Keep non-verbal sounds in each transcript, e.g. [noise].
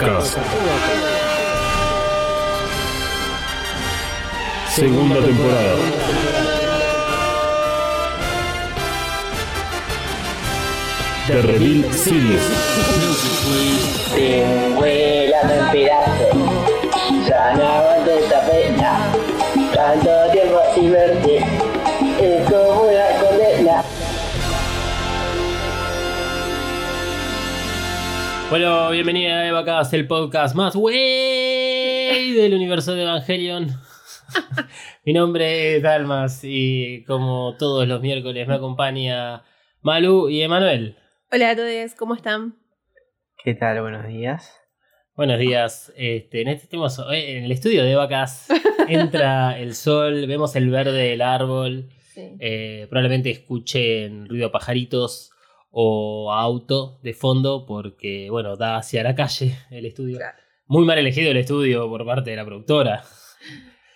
Evacast. Segunda temporada. The Reveal Series. Te vuelan en pedazos. Ya no aguanto esta pena. Tanto tiempo sin verte. Bueno, bienvenida a Evacast, el podcast más wey del universo de Evangelion. [laughs] Mi nombre es Dalmas y como todos los miércoles me acompaña Malu y Emanuel. Hola a todos, ¿cómo están? ¿Qué tal? Buenos días. Buenos días. Este, en este estamos hoy en el estudio de Evacast. [laughs] Entra el sol, vemos el verde del árbol. Sí. Eh, probablemente escuchen ruido de pajaritos o auto de fondo porque, bueno, da hacia la calle el estudio. Claro. Muy mal elegido el estudio por parte de la productora.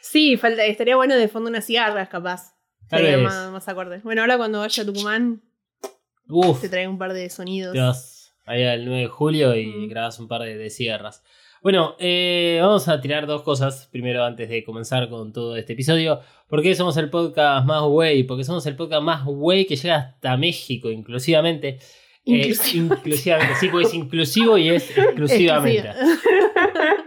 Sí, falta, estaría bueno de fondo unas cigarras, capaz. Tal vez. más, más acorde. Bueno, ahora cuando vaya a Tucumán, Uf, te trae un par de sonidos. vas ahí al 9 de julio y Mm. grabas un par de, de sierras. Bueno, eh, vamos a tirar dos cosas primero antes de comenzar con todo este episodio. ¿Por qué somos el podcast más wey? Porque somos el podcast más wey que llega hasta México, inclusivamente. Eh, inclusivamente, sí, porque es inclusivo y es exclusivamente. Exclusiva.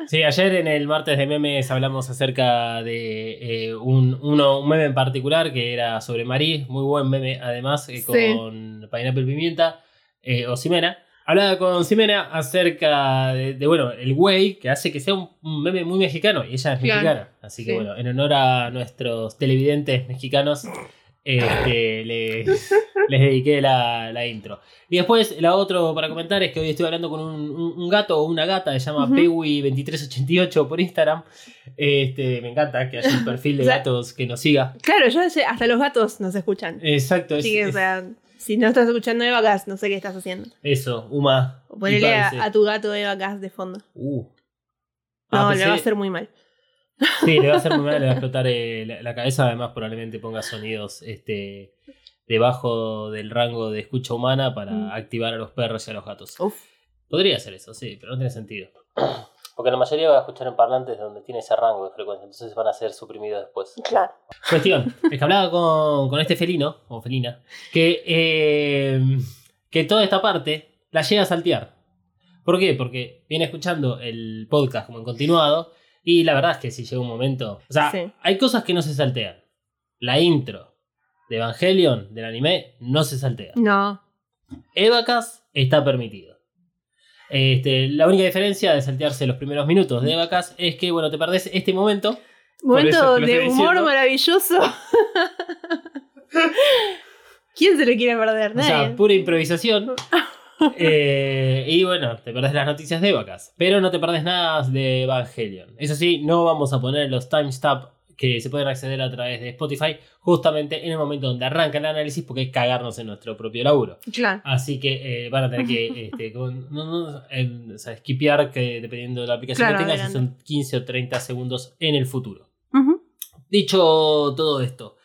Sí, ayer en el martes de memes hablamos acerca de eh, un, uno, un meme en particular que era sobre Marí, muy buen meme además, eh, con Pineapple Pimienta eh, o Ximena. Hablaba con Ximena acerca de, de, bueno, el güey que hace que sea un, un meme muy mexicano y ella es Claro. mexicana. Así que Sí. bueno, en honor a nuestros televidentes mexicanos, este, [laughs] les, les dediqué la, la intro. Y después, la otra para comentar es que hoy estoy hablando con un, un- un gato o una gata, se llama Ujú. Pewi2388 por Instagram. Este, me encanta que haya un perfil de [laughs] O sea- gatos que nos siga. Claro, yo sé, hasta los gatos nos escuchan. Exacto, es, Así que, o es- sea, si no estás escuchando Evacast, no sé qué estás haciendo. eso, Uma. O ponele a, a tu gato Evacast de fondo. Uh. No, Ah, le va a hacer muy mal. Sí, le va a hacer muy mal, le va a [laughs] explotar eh, la, la cabeza. Además, probablemente ponga sonidos este, debajo del rango de escucha humana para Mm. activar a los perros y a los gatos. Uf. Podría hacer eso, sí, pero no tiene sentido. Porque la mayoría va a escuchar en parlantes donde tiene ese rango de frecuencia, entonces van a ser suprimidos después. Claro. Cuestión, es que hablaba con, con este felino, o felina, que, eh, que toda esta parte la llega a saltear. ¿Por qué? Porque viene escuchando el podcast como en continuado y la verdad es que si llega un momento... O sea, Sí. hay cosas que no se saltean. La intro de Evangelion, del anime, no se saltea. No. Evacas está permitido. Este, la única diferencia de saltearse los primeros minutos de Evacas es que, bueno, te perdés este momento. Momento de humor diciendo. maravilloso. [laughs] ¿Quién se lo quiere perder? O Nadie. sea, pura improvisación. [laughs] Eh, y bueno, te perdés las noticias de Evacas. Pero no te perdés nada de Evangelion. Eso sí, no vamos a poner los timestamps que se pueden acceder a través de Spotify justamente en el momento donde arranca el análisis porque es cagarnos en nuestro propio laburo. Claro. Así que eh, van a tener que [laughs] este, con- no, no, eh, o sea, skipear que dependiendo de la aplicación Claro, que tengas, son 15 o 30 segundos en el futuro. Dicho todo esto,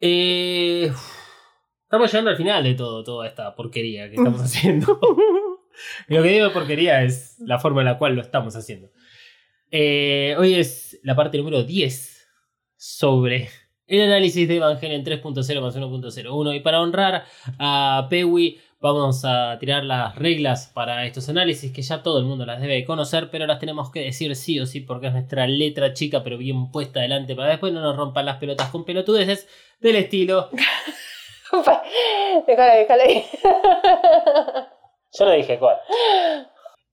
eh, estamos llegando al final de todo, toda esta porquería que estamos haciendo. [laughs] Lo que digo de porquería es la forma en la cual lo estamos haciendo. Eh, hoy es la parte número 10 sobre el análisis de Evangelion 3.0 más 1.01. Y para honrar a Pewi, vamos a tirar las reglas para estos análisis que ya todo el mundo las debe conocer, pero las tenemos que decir sí o sí porque es nuestra letra chica, pero bien puesta adelante para después no nos rompan las pelotas con pelotudeces del estilo. [laughs] déjala, déjala ahí. Yo no dije cuál.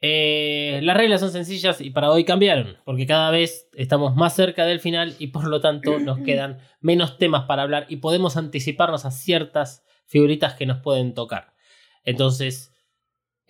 Eh, las reglas son sencillas y para hoy cambiaron, porque cada vez estamos más cerca del final y por lo tanto nos [clears throat] quedan menos temas para hablar y podemos anticiparnos a ciertas figuritas que nos pueden tocar. Entonces,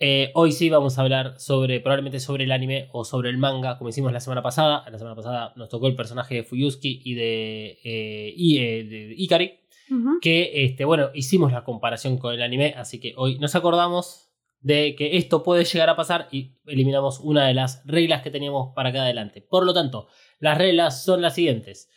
eh, hoy sí vamos a hablar sobre, probablemente sobre el anime o sobre el manga, como hicimos la semana pasada. La semana pasada nos tocó el personaje de Fuyuski y de, eh, y, eh, de Ikari Ujú. que este, bueno, hicimos la comparación con el anime, así que hoy nos acordamos de que esto puede llegar a pasar y eliminamos una de las reglas que teníamos para acá adelante. Por lo tanto, las reglas son las siguientes.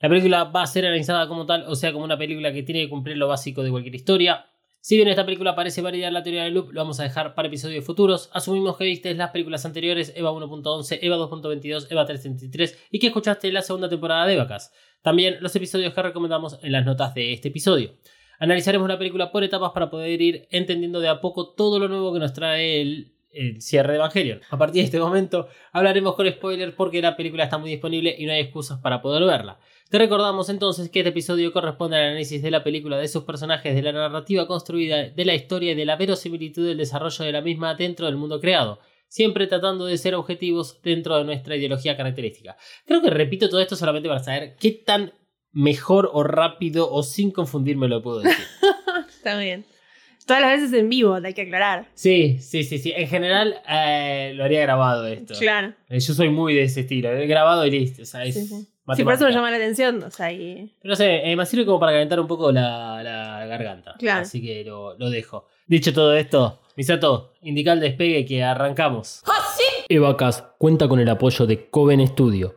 La película va a ser analizada como tal, o sea, como una película que tiene que cumplir lo básico de cualquier historia. Si bien esta película parece validar la teoría del loop, lo vamos a dejar para episodios futuros. Asumimos que viste las películas anteriores, Eva 1.11, Eva 2.22, Eva 333 y que escuchaste la segunda temporada de Evacas. También los episodios que recomendamos en las notas de este episodio. Analizaremos la película por etapas para poder ir entendiendo de a poco todo lo nuevo que nos trae el, cierre de Evangelion. A partir de este momento hablaremos con spoilers porque la película está muy disponible y no hay excusas para poder verla. Te recordamos entonces que este episodio corresponde al análisis de la película, de sus personajes, de la narrativa construida, de la historia y de la verosimilitud del desarrollo de la misma dentro del mundo creado, siempre tratando de ser objetivos dentro de nuestra ideología característica. Creo que repito todo esto solamente para saber qué tan mejor o rápido o sin confundirme lo puedo decir. [laughs] Está bien. Todas las veces en vivo, hay que aclarar. Sí, sí, sí, sí. En general eh, lo haría grabado esto. Claro. Eh, Yo soy muy de ese estilo. Grabado y listo. O sea, es Sí, sí. Sí, por eso me llama la atención. O sea, y... Pero no sé, eh, me sirve como para calentar un poco la, la garganta. Claro. Así que lo, lo dejo. Dicho todo esto, Misato, indica el despegue que arrancamos. Evacas cuenta con el apoyo de Coven Studio.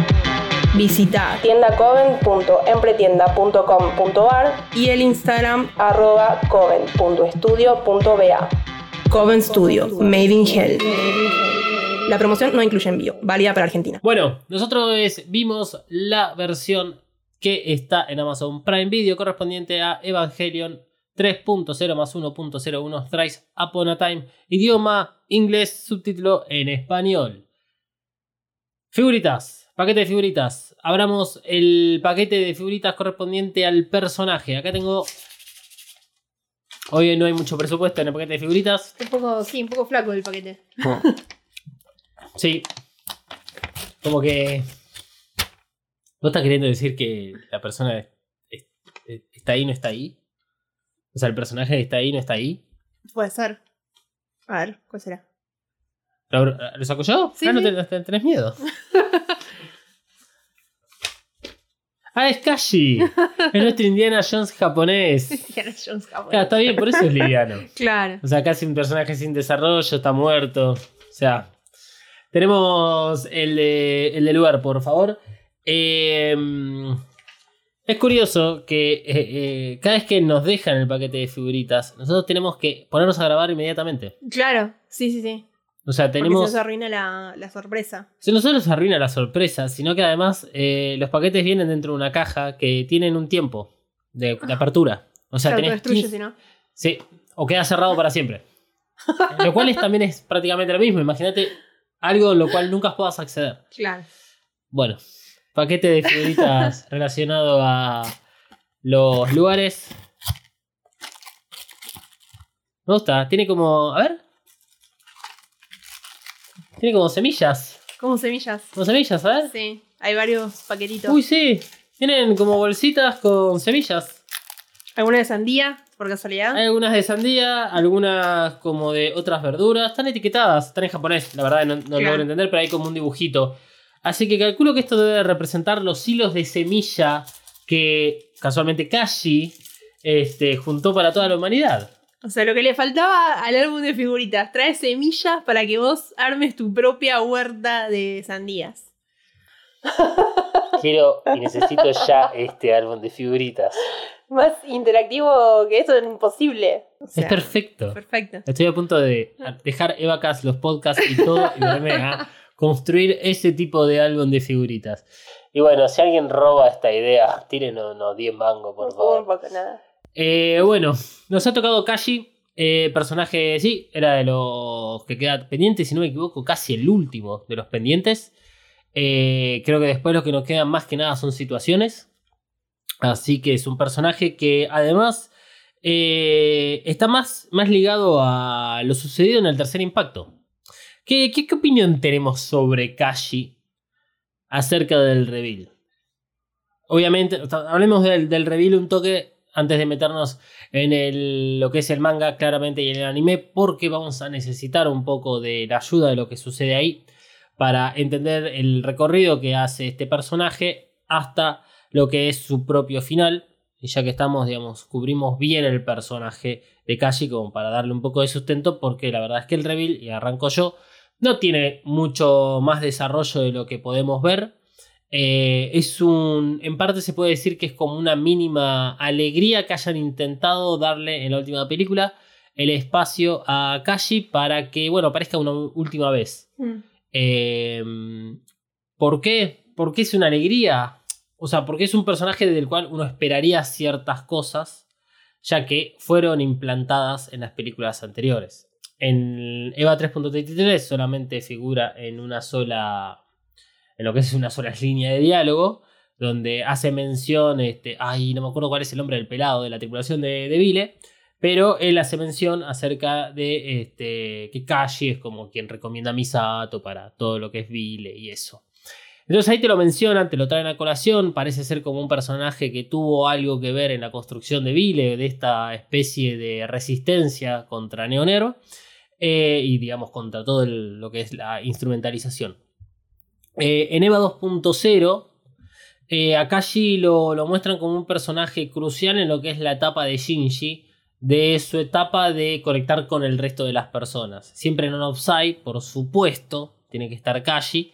Visita tiendacoven.empretienda.com.ar y el Instagram arroba coven.estudio.ba. Coven Studio, Made in Hell. La promoción no incluye envío, válida para Argentina. Bueno, nosotros vimos la versión que está en Amazon Prime Video correspondiente a Evangelion 3.0 más 1.01 Thrice Upon a Time, idioma inglés, subtítulo en español. Figuritas, paquete de figuritas. Abramos el paquete de figuritas correspondiente al personaje. Acá tengo. Hoy no hay mucho presupuesto en el paquete de figuritas. Un poco, sí, un poco flaco el paquete. Sí. Como que. ¿Vos estás queriendo decir que la persona es- es- está ahí no está ahí? O sea, el personaje está ahí no está ahí. Puede ser. A ver, ¿cuál será? ¿Lo, lo saco yo? Sí, ah, no sí. tenés miedo. [laughs] ah, es Kashi. [laughs] es nuestro Indiana Jones japonés. [laughs] Indiana Jones japonés. Claro, está bien, por eso es liviano. [laughs] Claro. O sea, casi un personaje sin desarrollo, está muerto. O sea, tenemos el de, el de lugar, por favor. Eh, es curioso que eh, eh, cada vez que nos dejan el paquete de figuritas, nosotros tenemos que ponernos a grabar inmediatamente. Claro, sí, sí, sí. O sea, Porque tenemos. no se arruina la, la sorpresa. Se no solo se arruina la sorpresa, sino que además eh, los paquetes vienen dentro de una caja que tienen un tiempo de, de apertura. O sea, se tenés autodestruye 15 si no. Sí, o queda cerrado para siempre. Lo cual es, también es prácticamente lo mismo. Imagínate algo en lo cual nunca puedas acceder. Claro. Bueno, paquete de figuritas [laughs] relacionado a los lugares. Me gusta, tiene como. A ver. Tiene como semillas. Como semillas. Como semillas, ver. Sí, hay varios paquetitos. Uy, sí. Tienen como bolsitas con semillas. ¿Alguna de sandía, por casualidad? Hay algunas de sandía, algunas como de otras verduras. Están etiquetadas, están en japonés, la verdad no, no Claro. logro entender, pero hay como un dibujito. Así que calculo que esto debe representar los hilos de semilla que casualmente Kashi este, juntó para toda la humanidad. O sea, lo que le faltaba al álbum de figuritas, trae semillas para que vos armes tu propia huerta de sandías. Quiero y necesito ya este álbum de figuritas. Más interactivo que eso es imposible. O sea, es perfecto. Perfecto. Estoy a punto de dejar Evacas, los podcasts y todo y ponerme a construir ese tipo de álbum de figuritas. Y bueno, si alguien roba esta idea, tírenos unos 10 mangos, por favor. poco nada. Eh, bueno, nos ha tocado Kashi. eh, personaje, sí, era de los que queda pendiente, si no me equivoco, casi el último de los pendientes. Eh, creo que después lo que nos quedan más que nada son situaciones. Así que es un personaje que además está más, más ligado a lo sucedido en el tercer impacto. ¿Qué, opinión tenemos sobre Kashi acerca del reveal? Obviamente, hablemos del, del reveal un toque antes de meternos en el, lo que es el manga claramente y en el anime, porque vamos a necesitar un poco de la ayuda de lo que sucede ahí para entender el recorrido que hace este personaje hasta lo que es su propio final. Y ya que estamos, digamos, cubrimos bien el personaje de Kashi como para darle un poco de sustento, porque la verdad es que el reveal, y arranco yo, no tiene mucho más desarrollo de lo que podemos ver. Eh, es un. En parte se puede decir que es como una mínima alegría que hayan intentado darle en la última película el espacio a Kashi para que, bueno, parezca una última vez. Mm. Eh, ¿Por qué? Porque es una alegría. O sea, porque es un personaje del cual uno esperaría ciertas cosas, ya que fueron implantadas en las películas anteriores. En Eva 3.33 solamente figura en una sola. En lo que es una sola [laughs] línea de diálogo. Donde hace mención. Este, ay, no me acuerdo cuál es el nombre del pelado de la tripulación de, Vile. Pero él hace mención acerca de este, que Kashi es como quien recomienda a Misato para todo lo que es Vile y eso. Entonces ahí te lo mencionan, te lo traen a colación, parece ser como un personaje que tuvo algo que ver en la construcción de Vile, de esta especie de resistencia contra Neonero eh, y digamos contra todo lo que es la instrumentalización. Eh, en EVA 2.0, eh, a Kashi lo, lo muestran como un personaje crucial en lo que es la etapa de Shinji, de su etapa de conectar con el resto de las personas. Siempre en un offside, por supuesto, tiene que estar Kashi.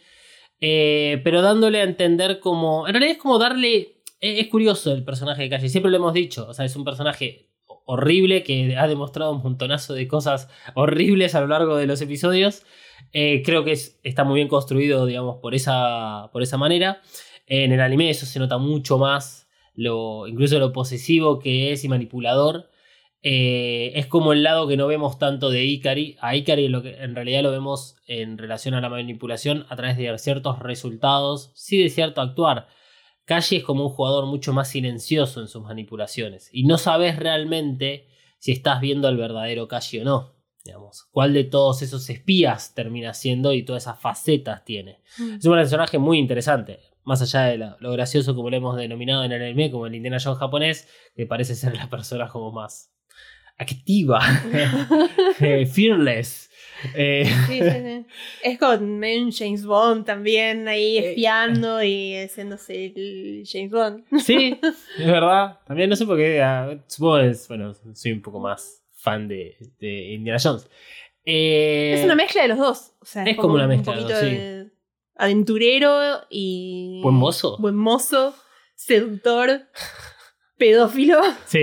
Eh, pero dándole a entender como. En realidad es como darle. Es, es curioso el personaje de Kashi, siempre lo hemos dicho. O sea, es un personaje horrible que ha demostrado un montonazo de cosas horribles a lo largo de los episodios. Eh, creo que es- está muy bien construido, digamos, por esa, por esa manera. En el anime eso se nota mucho más, lo, incluso lo posesivo que es y manipulador. Eh, es como el lado que no vemos tanto de Ikari. A Ikari lo que, en realidad lo vemos en relación a la manipulación a través de ciertos resultados, sí de cierto actuar. Kashi es como un jugador mucho más silencioso en sus manipulaciones y no sabes realmente si estás viendo al verdadero Kashi o no. Digamos, cuál de todos esos espías termina siendo y todas esas facetas tiene. Es un personaje muy interesante. Más allá de la- lo gracioso como lo hemos denominado en el anime, como el Indiana Jones japonés, que parece ser la persona como más activa, [laughs] eh, fearless. Eh, Sí, sí, sí. Es con James Bond también ahí Eh, espiando y haciéndose el James Bond. sí, [laughs] es verdad. También no sé por qué. ah, supongo que es, bueno, soy un poco más fan de, de Indiana Jones. Eh, Es una mezcla de los dos. O sea, es como una un mezcla de los poquito dos, sí. de aventurero y. Buen mozo. Buen mozo, seductor, [laughs] pedófilo, Sí.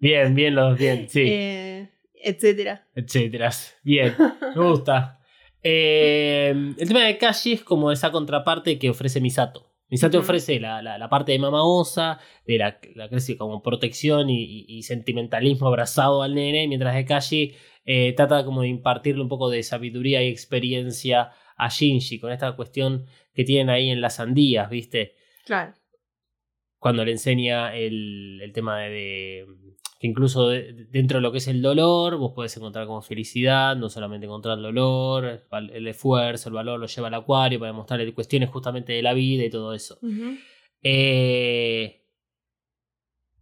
Bien, bien, los bien, sí. eh, etcétera. etcétera. Bien, me gusta. Eh, el tema de Kashi es como esa contraparte que ofrece Misato. Misato Ujú. ofrece la, la- la parte de Mama Osa, de la, la como protección y, y- y sentimentalismo abrazado al nene, mientras que Kashi eh, trata como de impartirle un poco de sabiduría y experiencia a Shinji con esta cuestión que tienen ahí en las sandías, ¿viste? Claro. cuando le enseña el, el tema de, de- que incluso de- dentro de lo que es el dolor, vos podés encontrar como felicidad, no solamente encontrar el dolor, el, esfuerzo, el valor lo lleva al acuario para mostrarle cuestiones justamente de la vida y todo eso. Eh,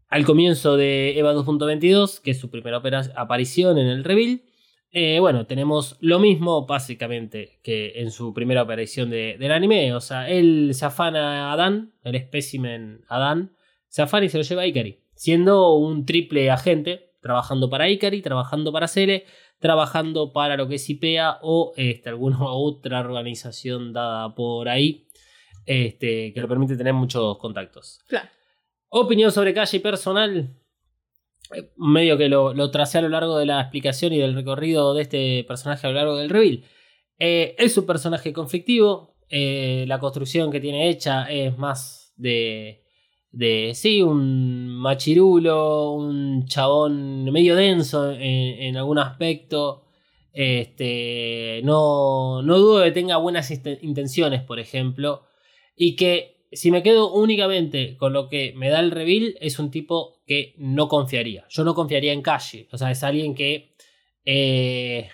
al comienzo de EVA 2.22, que es su primera aparición en el reveal, eh, bueno, tenemos lo mismo básicamente que en su primera aparición de- del anime. O sea, él se afana a Adán, el espécimen Adán, se afana y se lo lleva a Ikari, siendo un triple agente, trabajando para Ikari, trabajando para Cele, trabajando para lo que es IPEA o este, alguna [laughs] otra organización dada por ahí este, que le permite tener muchos contactos. Claro. Opinión sobre calle personal. Eh, Medio que lo, lo tracé a lo largo de la explicación y del recorrido de este personaje a lo largo del reveal. Eh, es un personaje conflictivo. eh, la construcción que tiene hecha es más de. De. sí, un machirulo, un chabón medio denso en, algún aspecto. Este. No, no dudo que tenga buenas inten- intenciones, por ejemplo. Y que si me quedo únicamente con lo que me da el reveal, es un tipo que no confiaría. Yo no confiaría en Kashi. O sea, es alguien que. eh,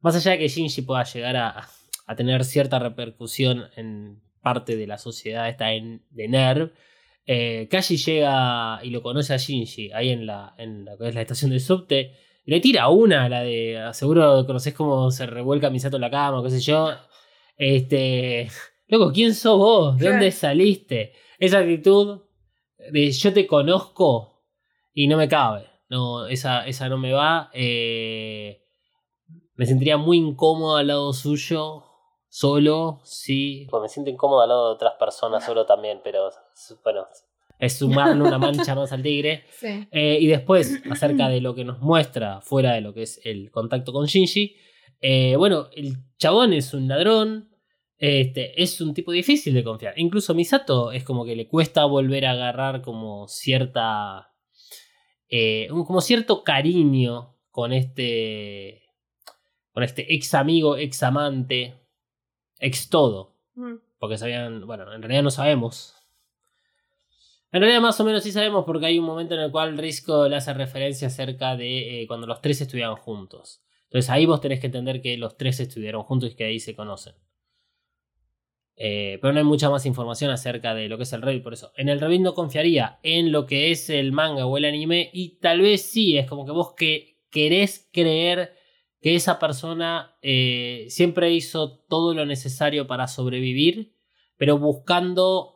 más allá de que Shinji pueda llegar a, a tener cierta repercusión en parte de la sociedad esta en, de NERV, eh, Kashi llega y lo conoce a Shinji ahí en la, en la, es la estación de subte. y Le tira una, la de. Seguro conoces cómo se revuelca Misato en la cama, qué sé yo. Este. [laughs] Loco, ¿quién sos vos? ¿De dónde saliste? Esa actitud de yo te conozco y no me cabe. No, esa, esa no me va. Eh, me sentiría muy incómodo al lado suyo, solo, sí. Pues me siento incómodo al lado de otras personas solo también, pero bueno, es sumarle una mancha más al tigre. [laughs] Sí. Eh, y después, acerca de lo que nos muestra fuera de lo que es el contacto con Shinji, eh, bueno, el chabón es un ladrón, este, es un tipo difícil de confiar. Incluso Misato es como que le cuesta volver a agarrar como cierta... eh, un- como cierto cariño con este... con este ex amigo, ex amante, ex todo. Porque sabían, bueno, en realidad no sabemos. En realidad más o menos sí sabemos porque hay un momento en el cual Risco le hace referencia acerca de eh, cuando los tres estudiaban juntos. Entonces ahí vos tenés que entender que los tres estudiaron juntos y que ahí se conocen. Eh, pero no hay mucha más información acerca de lo que es el Revit, por eso. En el Revit no confiaría en lo que es el manga o el anime y tal vez sí, es como que vos que querés creer que esa persona eh, siempre hizo todo lo necesario para sobrevivir, pero buscando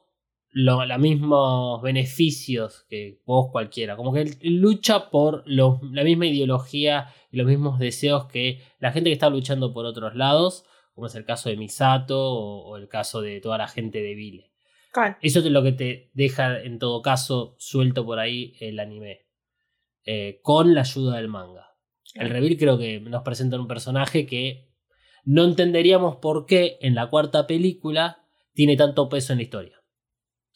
lo- los mismos beneficios que vos cualquiera. Como que él lucha por la misma ideología y los mismos deseos que la gente que está luchando por otros lados, como es el caso de Misato o, o el caso de toda la gente de Vile. Claro. Eso es lo que te deja, en todo caso, suelto por ahí el anime. eh, con la ayuda del manga. El reveal creo que nos presenta un personaje que no entenderíamos por qué en la cuarta película tiene tanto peso en la historia.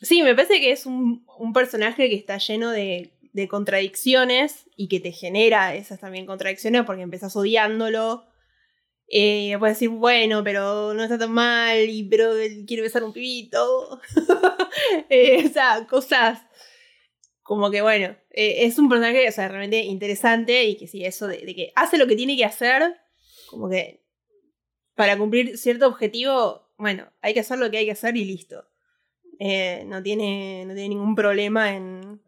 Sí, me parece que es un, personaje que está lleno de, contradicciones y que te genera esas también contradicciones porque empezás odiándolo. Eh, puedes decir, bueno, pero no está tan mal, y, pero quiere besar un pibito. [laughs] Eh, o sea, cosas como que, bueno, eh, es un personaje o sea, realmente interesante y que sí, eso de, de que hace lo que tiene que hacer, como que para cumplir cierto objetivo, bueno, hay que hacer lo que hay que hacer y listo. Eh, no, tiene, no tiene ningún problema en,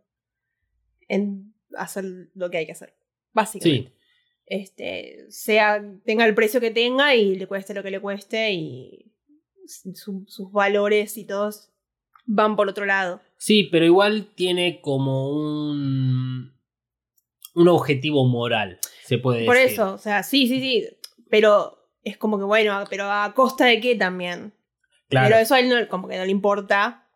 en hacer lo que hay que hacer. Básicamente. Sí, Este, sea, tenga el precio que tenga y le cueste lo que le cueste y su- sus valores y todos van por otro lado. sí, pero igual tiene como un, un objetivo moral, se puede Por decir. eso, o sea, sí, sí, sí, pero es como que bueno, pero a costa de qué también. Claro. Pero eso a él no, como que no le importa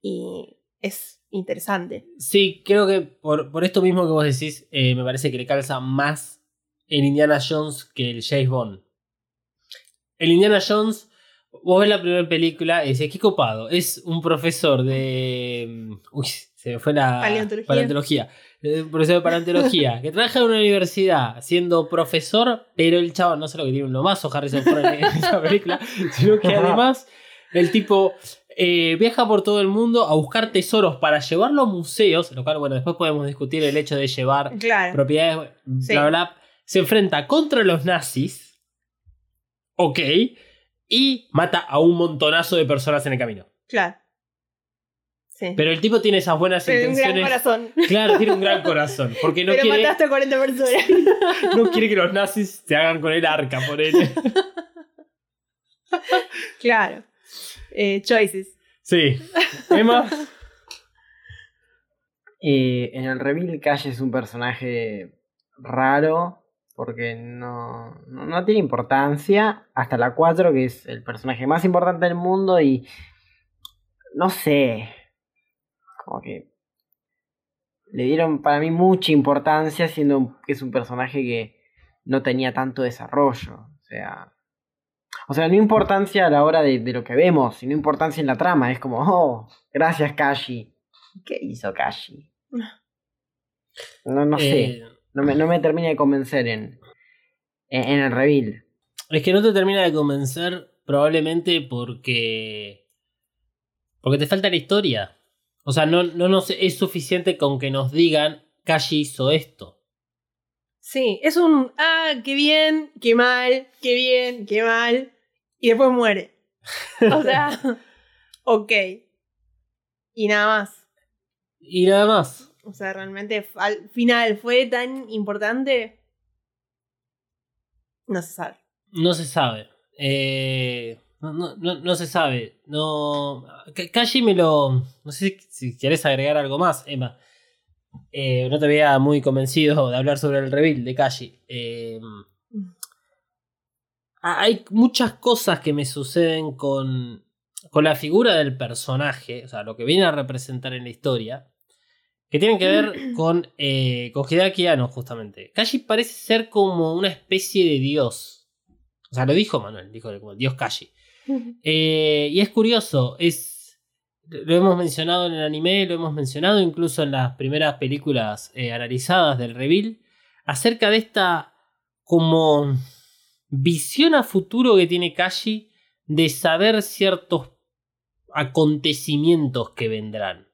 y es interesante. Sí, creo que por, por esto mismo que vos decís, eh, me parece que le calza más el Indiana Jones que el James Bond. El Indiana Jones, vos ves la primera película y decís, qué copado. Es un profesor de. mm, Uy, se me fue la. Paleontología. paleontología. Eh, Un profesor de paleontología que trabaja en una universidad siendo profesor, pero el chaval no solo que tiene un lomazo Harrison Ford en [laughs] esa película, sino que además el tipo eh, viaja por todo el mundo a buscar tesoros para llevarlo a museos, lo cual, bueno, después podemos discutir el hecho de llevar Claro. propiedades, Sí. bla, bla. Se enfrenta contra los nazis, ok, y mata a un montonazo de personas en el camino. Claro. Sí. Pero el tipo tiene esas buenas Pero un gran intenciones. corazón. Claro, tiene un gran corazón, porque no pero quiere, mataste a 40 personas. [laughs] no quiere que los nazis se hagan con el arca por él. [laughs] claro. Eh, choices. Sí. Emma. Eh, en el reveal Calle es un personaje raro porque no, no, no tiene importancia hasta la 4 que es el personaje más importante del mundo y no sé, como que le dieron para mí mucha importancia siendo que es un personaje que no tenía tanto desarrollo, o sea... O sea, no importancia a la hora de, de lo que vemos, sino importancia en la trama. Es como, oh, gracias Kashi. ¿Qué hizo Kashi? No, no sé. No me, no me termina de convencer en, en, en el reveal. Es que no te termina de convencer probablemente porque... Porque te falta la historia. O sea, no, no nos es suficiente con que nos digan Kashi hizo esto. Sí, es un. Ah, qué bien, qué mal, qué bien, qué mal. Y después muere. O sea. [laughs] ok. Y nada más. Y nada más. O sea, realmente al final fue tan importante. No se sabe. No se sabe. Eh, no, no, no, se sabe. No. Kashi me lo. No sé si querés agregar algo más, Emma. Eh, no te veía muy convencido de hablar sobre el reveal de Kashi. Eh, ha- hay muchas cosas que me suceden con, con la figura del personaje, o sea, lo que viene a representar en la historia, que tienen que ver [clears throat] con, eh, con Hideaki Anno, justamente. Kashi parece ser como una especie de dios. O sea, lo dijo Manuel, dijo como el dios Kashi. [laughs] Eh, y es curioso, es. Lo hemos mencionado en el anime, lo hemos mencionado incluso en las primeras películas eh, analizadas del reveal, acerca de esta como visión a futuro que tiene Kashi de saber ciertos acontecimientos que vendrán.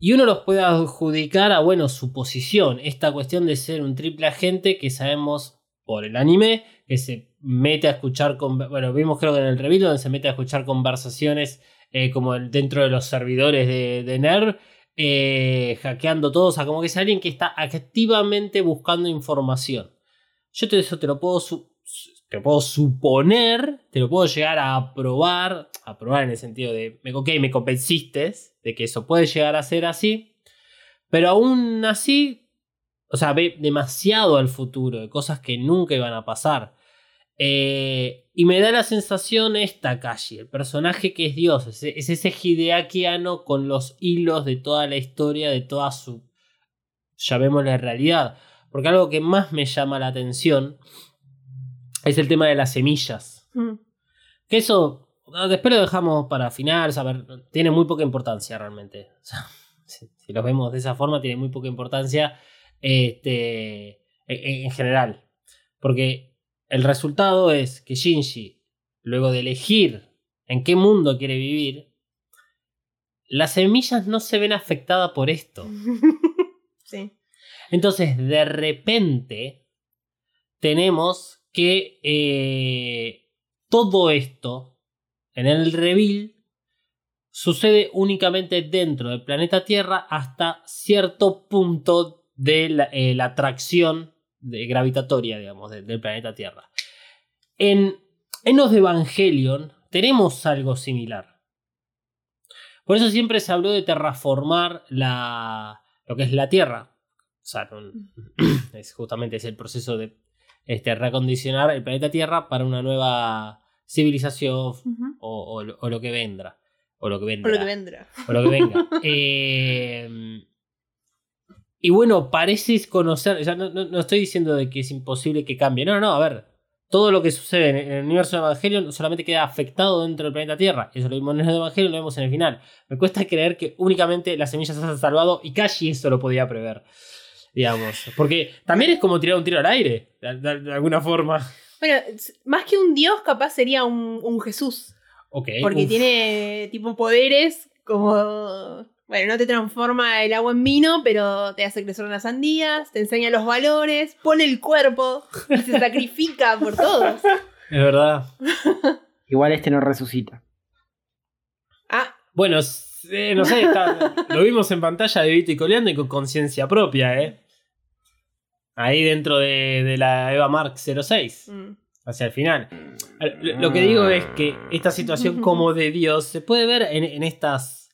Y uno los puede adjudicar a, bueno, su posición, esta cuestión de ser un triple agente que sabemos por el anime, que se mete a escuchar, con, bueno, vimos creo que en el reveal donde se mete a escuchar conversaciones eh, como dentro de los servidores de, de eh, hackeando todo, o como que es alguien que está activamente buscando información. Yo te, eso te lo puedo te lo puedo suponer, te lo puedo llegar a probar, a probar en el sentido de, ok, me convenciste de que eso puede llegar a ser así, pero aún así, o sea, ve demasiado al futuro, de cosas que nunca iban a pasar. Eh, y me da la sensación esta Kashi, el personaje que es Dios, es, es ese Hideaki Anno con los hilos de toda la historia, de toda su, llamémosle realidad. Porque algo que más me llama la atención es el tema de las semillas. Mm. Que eso, después lo dejamos para final, saber, tiene muy poca importancia realmente. O sea, [laughs] si, si lo vemos de esa forma, tiene muy poca importancia este, en, en general. Porque el resultado es que Shinji, luego de elegir en qué mundo quiere vivir, las semillas no se ven afectadas por esto. [laughs] sí. Entonces, de repente, tenemos que eh, todo esto en el reveal sucede únicamente dentro del planeta Tierra hasta cierto punto de la, eh, atracción gravitatoria, digamos, de- del planeta Tierra. En Enos de Evangelion tenemos algo similar. Por eso siempre se habló de terraformar la, lo que es la Tierra. O sea, [clears throat] es justamente es el proceso de este, reacondicionar el planeta Tierra para una nueva civilización o, o lo- o lo que vendrá. O lo que vendrá. Por lo que vendrá. o lo que venga. [laughs] Eh, y bueno, pareces conocer. o sea, no, no- no estoy diciendo de que es imposible que cambie. No, no, no, a ver. Todo lo que sucede en el universo de Evangelion solamente queda afectado dentro del planeta Tierra. Eso lo vimos en el Evangelion, lo vemos en el final. Me cuesta creer que únicamente las semillas se han salvado y Kashi eso lo podía prever. Digamos. Porque también es como tirar un tiro al aire. De, de- de alguna forma. Bueno, más que un dios, capaz sería un, un Jesús. Ok. Porque uf. tiene tipo poderes como. Bueno, no te transforma el agua en vino, pero te hace crecer unas sandías, te enseña los valores, pone el cuerpo y se sacrifica por todos. Es verdad. [laughs] Igual este no resucita. Ah, Bueno, eh, no sé, está- lo vimos en pantalla de Vito y Coleando y con conciencia propia, ¿eh? Ahí dentro de, de la Eva Mark 06, mm, hacia el final. Lo, que digo es que esta situación [laughs] como de Dios se puede ver en, en estas,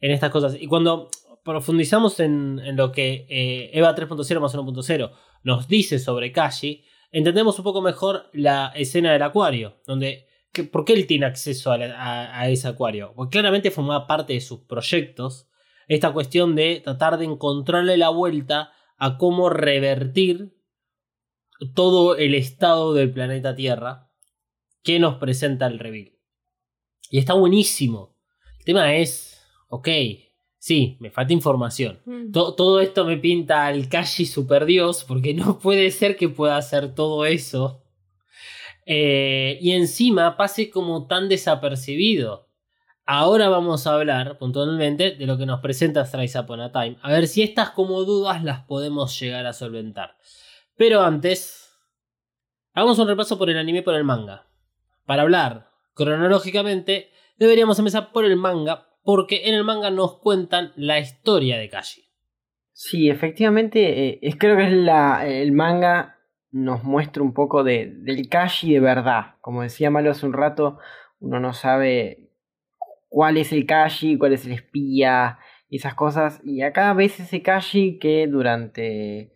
en estas cosas. Y cuando profundizamos en, en lo que eh, Eva 3.0 más 1.0 nos dice sobre Kashi, entendemos un poco mejor la escena del acuario, donde que- ¿por qué él tiene acceso a, la- a- a ese acuario? Porque claramente formaba parte de sus proyectos esta cuestión de tratar de encontrarle la vuelta a cómo revertir todo el estado del planeta Tierra que nos presenta el reveal. Y está buenísimo. El tema es, ok, sí, me falta información. mm. To- todo esto me pinta al Kashi super dios porque no puede ser que pueda hacer todo eso. Eh, y encima pase como tan desapercibido. Ahora vamos a hablar puntualmente de lo que nos presenta Thrice Upon a Time. A ver si estas como dudas las podemos llegar a solventar. Pero antes, hagamos un repaso por el anime y por el manga. Para hablar cronológicamente, deberíamos empezar por el manga porque en el manga nos cuentan la historia de Kashi. Sí, efectivamente, eh, creo que es el manga nos muestra un poco de, del Kashi de verdad. Como decía Malo hace un rato, uno no sabe cuál es el Kashi, cuál es el espía, esas cosas. Y acá ves ese Kashi que durante...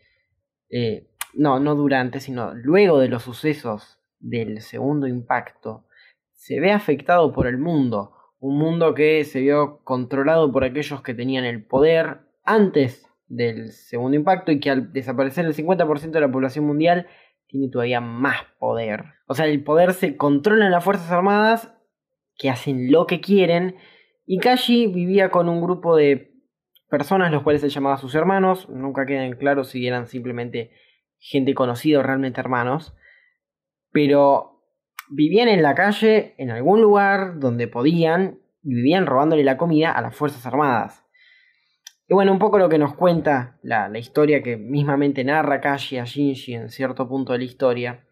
eh, no, no durante, sino luego de los sucesos del segundo impacto, se ve afectado por el mundo. Un mundo que se vio controlado por aquellos que tenían el poder antes del segundo impacto y que al desaparecer el 50% de la población mundial tiene todavía más poder. O sea, el poder se controla en las Fuerzas Armadas que hacen lo que quieren. Y Kashi vivía con un grupo de personas los cuales se llamaba sus hermanos, nunca quedan claros si eran simplemente gente conocida o realmente hermanos, pero vivían en la calle, en algún lugar donde podían, y vivían robándole la comida a las Fuerzas Armadas. Y bueno, un poco lo que nos cuenta la, la historia que mismamente narra Kashi a Shinji en cierto punto de la historia,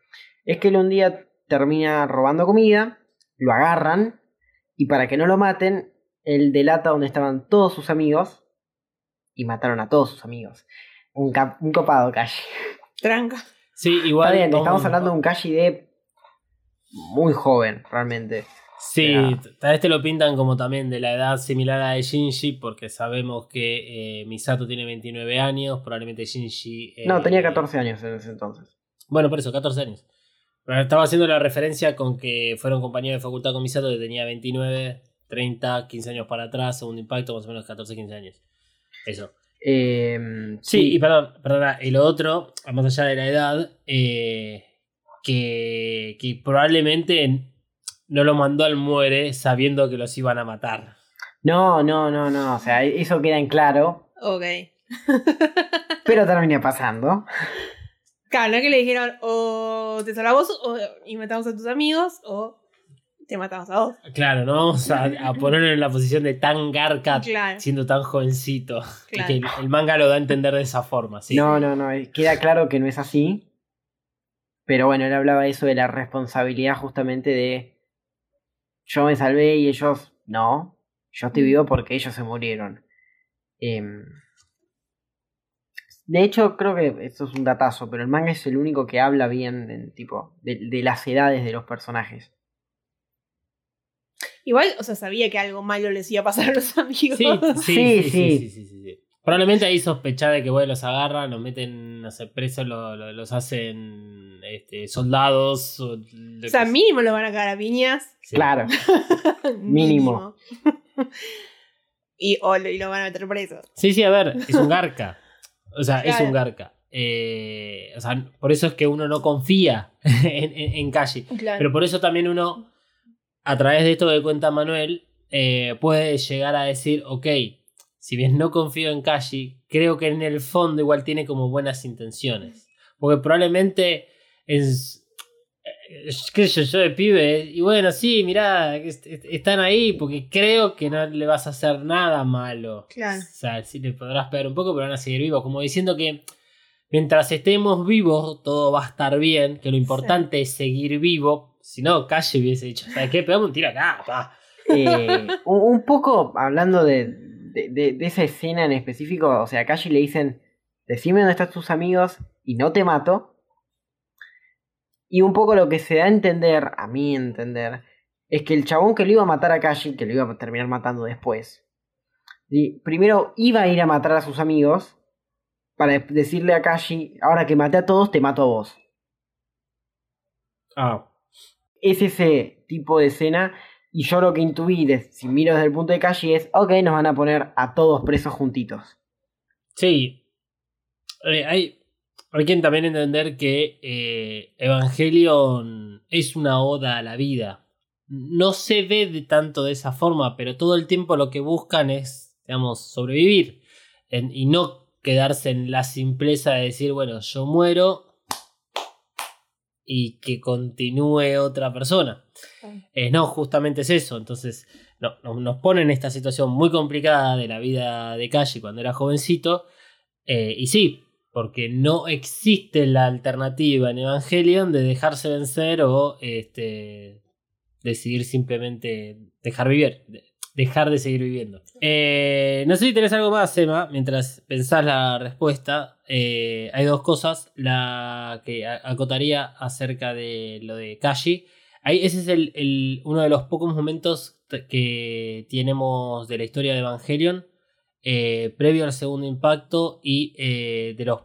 es que él un día termina robando comida, lo agarran, y para que no lo maten, él delata donde estaban todos sus amigos, y mataron a todos sus amigos. Un, cap- un copado Kashi. Tranca. Sí, igual. Está bien, vamos- estamos hablando de un Kashi de muy joven, realmente. Sí, tal vez te lo pintan como también de la edad similar a la de Shinji, porque sabemos que eh, Misato tiene 29 años, probablemente Shinji. eh, No, tenía 14 años en ese entonces. Bueno, por eso, 14 años. Estaba haciendo la referencia con que fueron compañeros de facultad con Misato que tenía 29, 30, 15 años para atrás, segundo impacto, más o menos 14, 15 años. Eso. Eh, Sí, y perdón, perdona, y lo otro, más allá de la edad, eh, que, que probablemente no lo mandó al muere sabiendo que los iban a matar. No, no, no, no. O sea, eso queda en claro. Ok. [laughs] Pero termina pasando. Claro, no es que le dijeron o te salvamos o, y matamos a tus amigos o te matamos a vos. Claro, no vamos [laughs] a, a ponerlo en la posición de tan garca Claro. siendo tan jovencito. Claro. que el, el manga lo da a entender de esa forma, ¿sí? No, no, no. eh, Queda claro que no es así. Pero bueno, él hablaba eso de la responsabilidad justamente de yo me salvé y ellos no. Yo estoy vivo porque ellos se murieron. Em, de hecho, creo que esto es un datazo, pero el manga es el único que habla bien en, tipo, de, de las edades de los personajes. Igual, o sea, sabía que algo malo les iba a pasar a los amigos. Sí, sí, [laughs] sí, Sí, sí, sí. sí, sí, sí, sí. Probablemente ahí sospechar de que bueno, los agarran, los meten, no sé, presos, lo- lo- los hacen este, soldados. O, sea, que- mínimo lo van a cagar a piñas. sí. Claro. [laughs] Mínimo. [laughs] y, o lo, y lo van a meter preso. Sí, sí, a ver, es un garca. O sea, es un garca. Eh, o sea, por eso es que uno no confía [laughs] en, en, en Kashi. Claro. Pero por eso también uno, a través de esto que cuenta Manuel, eh, puede llegar a decir, ok, si bien no confío en Kashi, creo que en el fondo igual tiene como buenas intenciones. Porque probablemente. Eh, qué sé yo, yo de pibe, y bueno, sí, mirá, est- est- están ahí porque creo que no le vas a hacer nada malo. Claro. O sea, sí le podrás pegar un poco, pero van a seguir vivos. Como diciendo que mientras estemos vivos, todo va a estar bien, que lo importante es seguir vivo. Si no, Calle hubiese dicho, ¿sabes qué? Pegame un tiro acá, pa. Eh, un, un poco hablando de, de, de- de esa escena en específico, o sea, a Kashi le dicen, decime dónde están tus amigos y no te mato. Y un poco lo que se da a entender, a mí entender, es que el chabón que lo iba a matar a Kashi, que lo iba a terminar matando después, y primero iba a ir a matar a sus amigos para decirle a Kashi, ahora que maté a todos, te mato a vos. Ah, es ese tipo de escena. Y yo lo que intuí, de- si miro desde el punto de calle, es, ok, nos van a poner a todos presos juntitos. sí. Eh, hay, hay que también entender que eh, Evangelion es una oda a la vida. No se ve de tanto de esa forma, pero todo el tiempo lo que buscan es, digamos, sobrevivir. En- y no quedarse en la simpleza de decir, bueno, yo muero y que continúe otra persona. Eh, no, justamente es eso. Entonces, no, no- nos pone en esta situación muy complicada de la vida de Calle cuando era jovencito. Eh, y sí, porque no existe la alternativa en Evangelion de dejarse vencer o este, decidir simplemente dejar vivir. De- dejar de seguir viviendo. Eh, no sé si tenés algo más, Emma, mientras pensás la respuesta. Eh, hay dos cosas. La que acotaría acerca de lo de Kashi. Ahí, ese es el, el- uno de los pocos momentos que tenemos de la historia de Evangelion eh, previo al segundo impacto y de los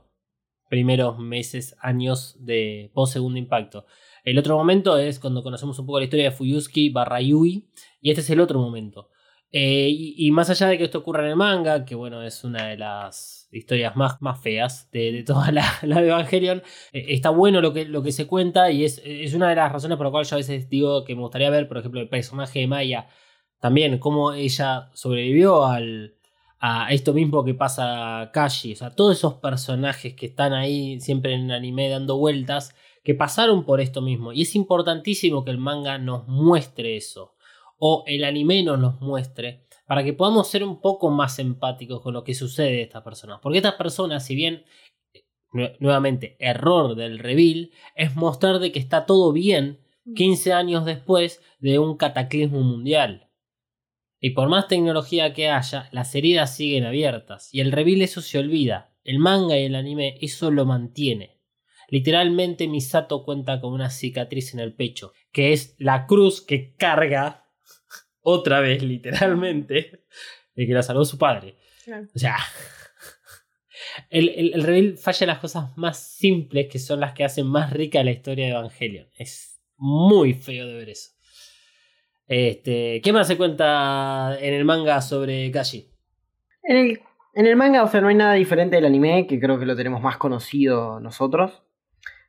primeros meses, años de post segundo impacto. El otro momento es cuando conocemos un poco la historia de Fuyusuki barra Yui y este es el otro momento. Eh, y, más allá de que esto ocurra en el manga, que bueno, es una de las historias más, más feas de, de toda la, [laughs] la de Evangelion, eh, está bueno lo que, lo que se cuenta y es, es una de las razones por las cuales yo a veces digo que me gustaría ver, por ejemplo, el personaje de Maya, también cómo ella sobrevivió al, a esto mismo que pasa a Kashi, o sea, todos esos personajes que están ahí siempre en el anime dando vueltas, que pasaron por esto mismo. Y es importantísimo que el manga nos muestre eso o el anime nos los muestre para que podamos ser un poco más empáticos con lo que sucede a estas personas. Porque estas personas, si bien, nue- nuevamente, error del reveal, es mostrar de que está todo bien 15 años después de un cataclismo mundial. Y por más tecnología que haya, las heridas siguen abiertas. Y el reveal eso se olvida. El manga y el anime eso lo mantiene. Literalmente Misato cuenta con una cicatriz en el pecho, que es la cruz que carga [laughs] otra vez, literalmente, de que la salvó su padre. Claro. O sea, [laughs] el, el, el reveal falla en las cosas más simples que son las que hacen más rica la historia de Evangelion. Es muy feo de ver eso. Este, ¿Qué más se cuenta en el manga sobre Kashi? En el, en el manga, o sea, no hay nada diferente del anime, que creo que lo tenemos más conocido nosotros.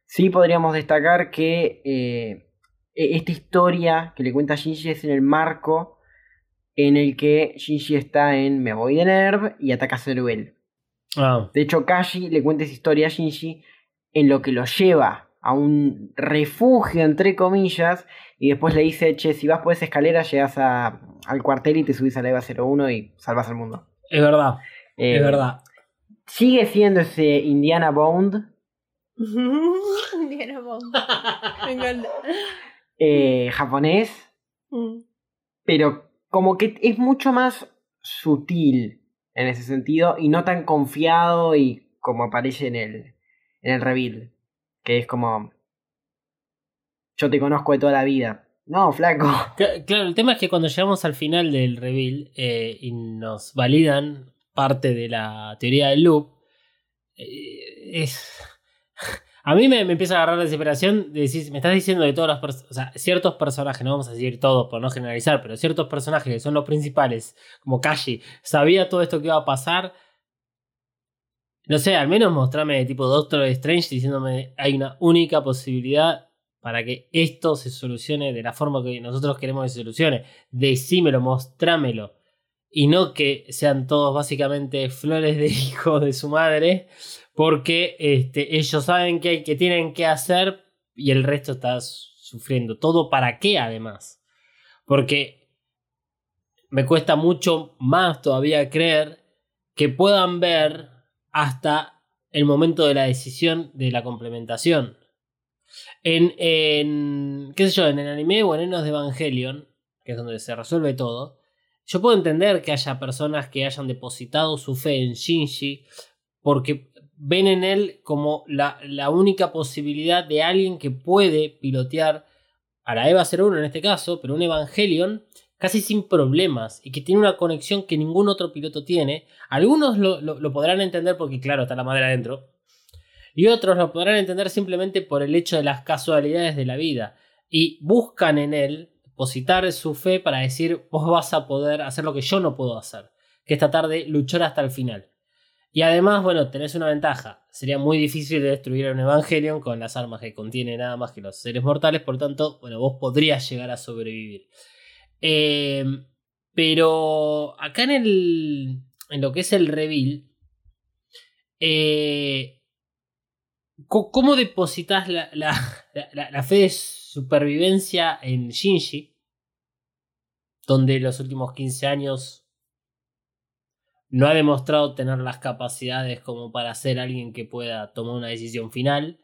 Sí podríamos destacar que eh, e- esta historia que le cuenta Shinji es en el marco en el que Shinji está en Me voy de Nerv y ataca a Ceruel. Ah, De hecho, Kashi le cuenta esa historia a Shinji en lo que lo lleva a un refugio, entre comillas, y después le dice, che, si vas por esa escalera llegas a- al cuartel y te subís a la EVA 01 y salvas al mundo. es verdad, Eh, es verdad. Sigue siendo ese Indiana Bond [laughs] Indiana. Me encanta. eh, japonés, Mm. pero como que es mucho más sutil en ese sentido y no tan confiado y como aparece en el, en el reveal, que es como yo te conozco de toda la vida. No, flaco. [laughs] Cla- Claro, el tema es que cuando llegamos al final del reveal eh, y nos validan parte de la teoría del loop, eh, es... [laughs] A mí me, me empieza a agarrar la desesperación de decir, me estás diciendo de todos los personajes, o sea, ciertos personajes, no vamos a decir todos por no generalizar, pero ciertos personajes que son los principales, como Kashi, sabía todo esto que iba a pasar. No sé, al menos mostrame tipo Doctor Strange diciéndome hay una única posibilidad para que esto se solucione de la forma que nosotros queremos que se solucione. Decímelo, mostrámelo. Y no que sean todos básicamente flores de hijos de su madre, porque este, ellos saben que, que tienen que hacer y el resto está sufriendo. ¿Todo para qué además? Porque me cuesta mucho más todavía creer que puedan ver hasta el momento de la decisión de la complementación. En, en qué sé yo, en el anime o en Enos de Evangelion, que es donde se resuelve todo, yo puedo entender que haya personas que hayan depositado su fe en Shinji porque ven en él como la, la única posibilidad de alguien que puede pilotear a la EVA 01 en este caso, pero un Evangelion casi sin problemas y que tiene una conexión que ningún otro piloto tiene. Algunos lo, lo- podrán entender porque claro, está la madera adentro. Y otros lo podrán entender simplemente por el hecho de las casualidades de la vida. Y buscan en él depositar su fe para decir, vos vas a poder hacer lo que yo no puedo hacer. Que esta tarde luchar hasta el final. Y además, bueno, tenés una ventaja. Sería muy difícil de destruir a un Evangelion con las armas que contiene nada más que los seres mortales. Por tanto, bueno, vos podrías llegar a sobrevivir. Eh, pero acá en el. En lo que es el reveal. eh, ¿Cómo depositas la, la- la- fe de supervivencia en Shinji? Donde los últimos 15 años no ha demostrado tener las capacidades como para ser alguien que pueda tomar una decisión final.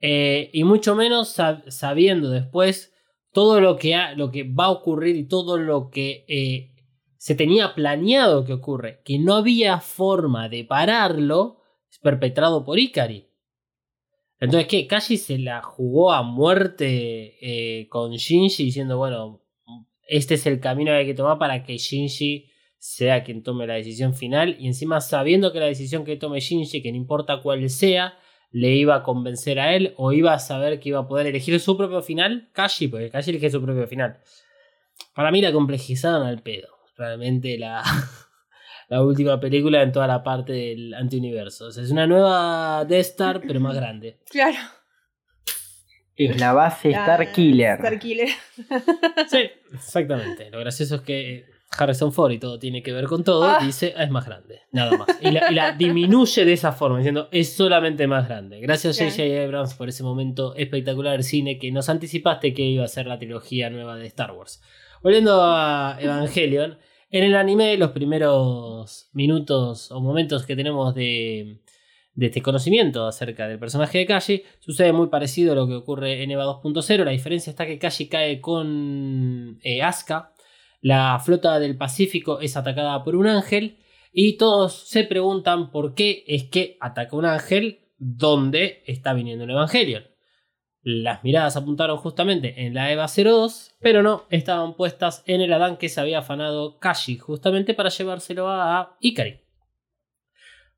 Eh, y mucho menos sab- sabiendo después todo lo que, ha- lo que va a ocurrir y todo lo que eh, se tenía planeado que ocurre, que no había forma de pararlo, es perpetrado por Ikari. Entonces, ¿qué? Kashi se la jugó a muerte eh, con Shinji diciendo, bueno, este es el camino que hay que tomar para que Shinji sea quien tome la decisión final. Y encima sabiendo que la decisión que tome Shinji, que no importa cuál sea, le iba a convencer a él o iba a saber que iba a poder elegir su propio final, Kashi, porque Kashi elige su propio final. Para mí la complejizaron al pedo. Realmente la, [laughs] la última película en toda la parte del antiuniverso. O sea, es una nueva Death Star, pero más grande. [laughs] Claro. Es la base Star Killer. Star Killer. Sí, exactamente. Lo gracioso es que Harrison Ford y todo tiene que ver con todo. Ah. Dice, ah, es más grande. Nada más. Y la, y la [laughs] disminuye de esa forma, diciendo, es solamente más grande. Gracias. J.J. Abrams por ese momento espectacular del cine que nos anticipaste que iba a ser la trilogía nueva de Star Wars. Volviendo a [laughs] Evangelion, en el anime los primeros minutos o momentos que tenemos de, de este conocimiento acerca del personaje de Kashi sucede muy parecido a lo que ocurre en EVA 2.0. La diferencia está que Kashi cae con eh, Asuka. La flota del Pacífico es atacada por un ángel y todos se preguntan por qué es que ataca un ángel donde está viniendo el Evangelion. Las miradas apuntaron justamente en la EVA 02, pero no, estaban puestas en el Adán que se había afanado Kashi, justamente para llevárselo a Ikari.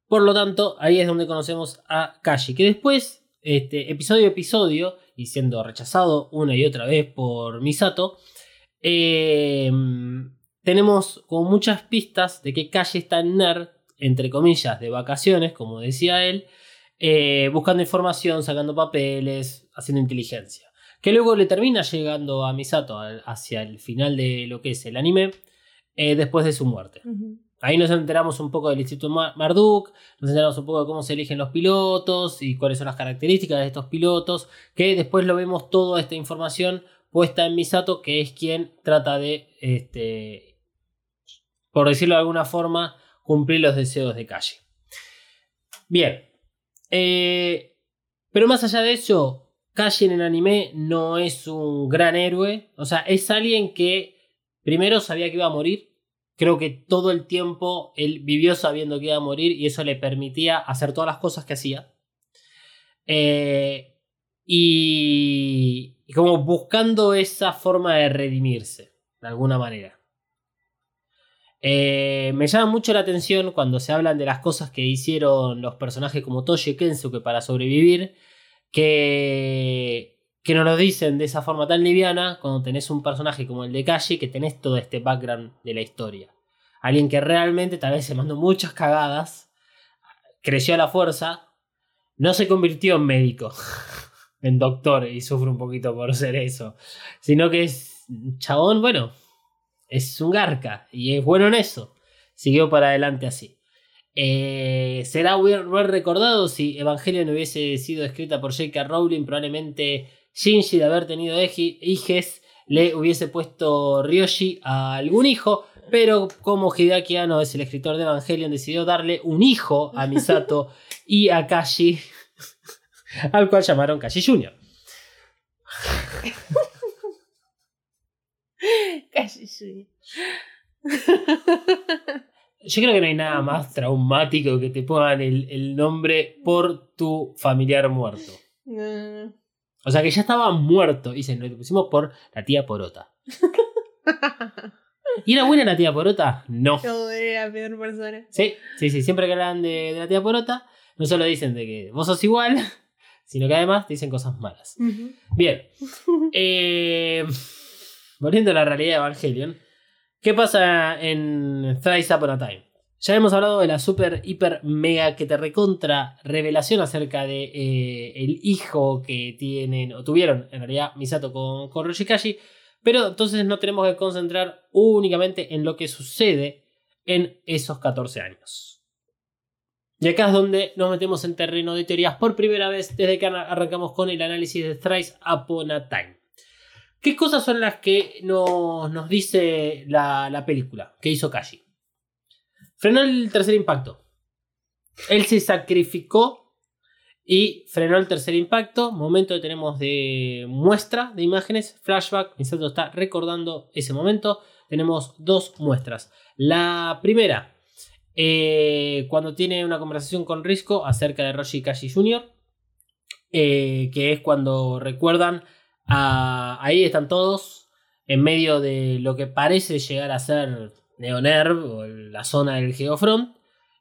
Por lo tanto, ahí es donde conocemos a Kashi, que después, este, episodio a episodio, y siendo rechazado una y otra vez por Misato, eh, tenemos como muchas pistas de que Kashi está en NER, entre comillas, de vacaciones, como decía él, eh, buscando información, sacando papeles, haciendo inteligencia. Que luego le termina llegando a Misato al- hacia el final de lo que es el anime, eh, después de su muerte. Ahí nos enteramos un poco del Instituto Ma- Marduk, nos enteramos un poco de cómo se eligen los pilotos y cuáles son las características de estos pilotos, que después lo vemos toda esta información puesta en Misato, que es quien trata de, este, por decirlo de alguna forma, cumplir los deseos de Kashi. Bien, eh, pero más allá de eso, Kashi en el anime no es un gran héroe, o sea, es alguien que primero sabía que iba a morir, creo que todo el tiempo él vivió sabiendo que iba a morir y eso le permitía hacer todas las cosas que hacía. Eh, y, como buscando esa forma de redimirse, de alguna manera. Eh, me llama mucho la atención cuando se hablan de las cosas que hicieron los personajes como Toshi y Kensuke para sobrevivir, que, que nos lo dicen de esa forma tan liviana cuando tenés un personaje como el de Kashi, que tenés todo este background de la historia. Alguien que realmente tal vez se mandó muchas cagadas, creció a la fuerza, no se convirtió en médico, [laughs] en doctor, y sufre un poquito por ser eso, sino que es chabón, bueno, es un garca y es bueno en eso. Siguió para adelante así. Eh, será bien recordado si Evangelion hubiese sido escrita por J.K. Rowling, probablemente Shinji de haber tenido hijes le hubiese puesto Ryoshi a algún hijo, pero como Hideaki Anno es el escritor de Evangelion, decidió darle un hijo a Misato [laughs] y a Kashi, [laughs] al cual llamaron Kashi Jr. Casi sí. Yo creo que no hay nada más traumático que te pongan el, el nombre por tu familiar muerto. No. O sea que ya estaba muerto. Y se lo pusimos por la tía Porota. [laughs] ¿Y era buena la tía Porota? No. No, era la peor persona. Sí, sí, sí. Siempre que hablan de, de la tía Porota, no solo dicen de que vos sos igual, sino que además dicen cosas malas. Bien. [laughs] Eh, volviendo a la realidad de Evangelion. ¿Qué pasa en Thrice Upon a Time? Ya hemos hablado de la super, hiper, mega que te recontra revelación acerca de eh, el hijo que tienen, o tuvieron en realidad Misato con, con Roshikashi. Pero entonces no tenemos que concentrar únicamente en lo que sucede en esos 14 años. Y acá es donde nos metemos en terreno de teorías por primera vez desde que arran- arrancamos con el análisis de Thrice Upon a Time. ¿Qué cosas son las que nos, nos dice la, la película que hizo Kashi? Frenó el tercer impacto. Él se sacrificó y frenó el tercer impacto. Momento que tenemos de muestra de imágenes, flashback. Misato está recordando ese momento. tenemos dos muestras. La primera, eh, cuando tiene una conversación con Risco acerca de Roshi Kashi Jr., eh, que es cuando recuerdan, a- ahí están todos en medio de lo que parece llegar a ser Neonerv o la zona del Geofront.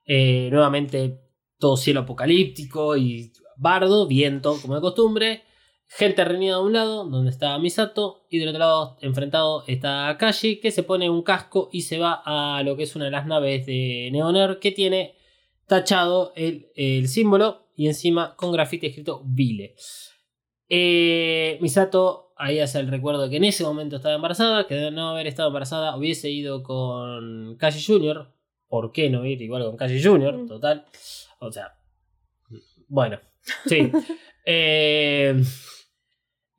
Eh, nuevamente todo cielo apocalíptico y bardo, viento como de costumbre. Gente reunida de un lado, donde está Misato, y del otro lado, enfrentado, está Kashi, que se pone un casco y se va a lo que es una de las naves de Neoner, que tiene tachado el, el símbolo y encima con grafiti escrito Vile. Eh, Misato ahí hace el recuerdo de que en ese momento estaba embarazada, que de no haber estado embarazada hubiese ido con Kashi Jr. ¿Por qué no ir igual con Kashi Jr.? Mm. Total. O sea, bueno, sí. [laughs] Eh,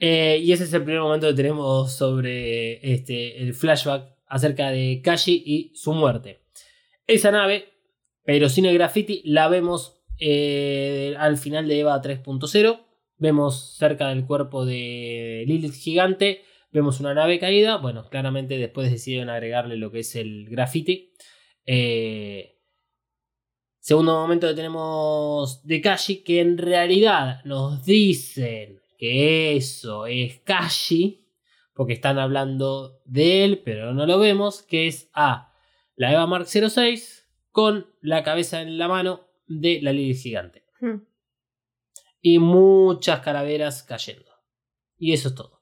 eh, y ese es el primer momento que tenemos sobre este, el flashback acerca de Kashi y su muerte. Esa nave, pero sin el graffiti, la vemos eh, al final de Eva 3.0. Vemos cerca del cuerpo de Lilith gigante. Vemos una nave caída. Bueno, claramente después decidieron agregarle lo que es el graffiti. Eh, segundo momento que tenemos de Kashi, que en realidad nos dicen que eso es Kashi, porque están hablando de él, pero no lo vemos, que es a la Eva Mark 06 con la cabeza en la mano de la Lilith gigante. Hmm. Y muchas calaveras cayendo. Y eso es todo.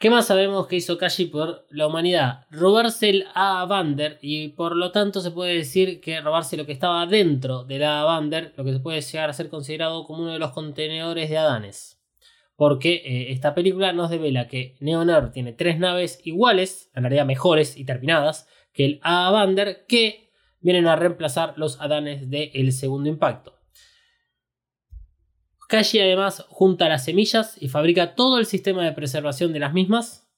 ¿Qué más sabemos que hizo Kashi por la humanidad? Robarse el Avander y por lo tanto se puede decir que robarse lo que estaba dentro del Avander, lo que se puede llegar a ser considerado como uno de los contenedores de Adanes. Porque eh, esta película nos devela que Neoner tiene tres naves iguales, en realidad mejores y terminadas, que el Avander, que vienen a reemplazar los Adanes del segundo impacto. Kashi además junta las semillas y fabrica todo el sistema de preservación de las mismas.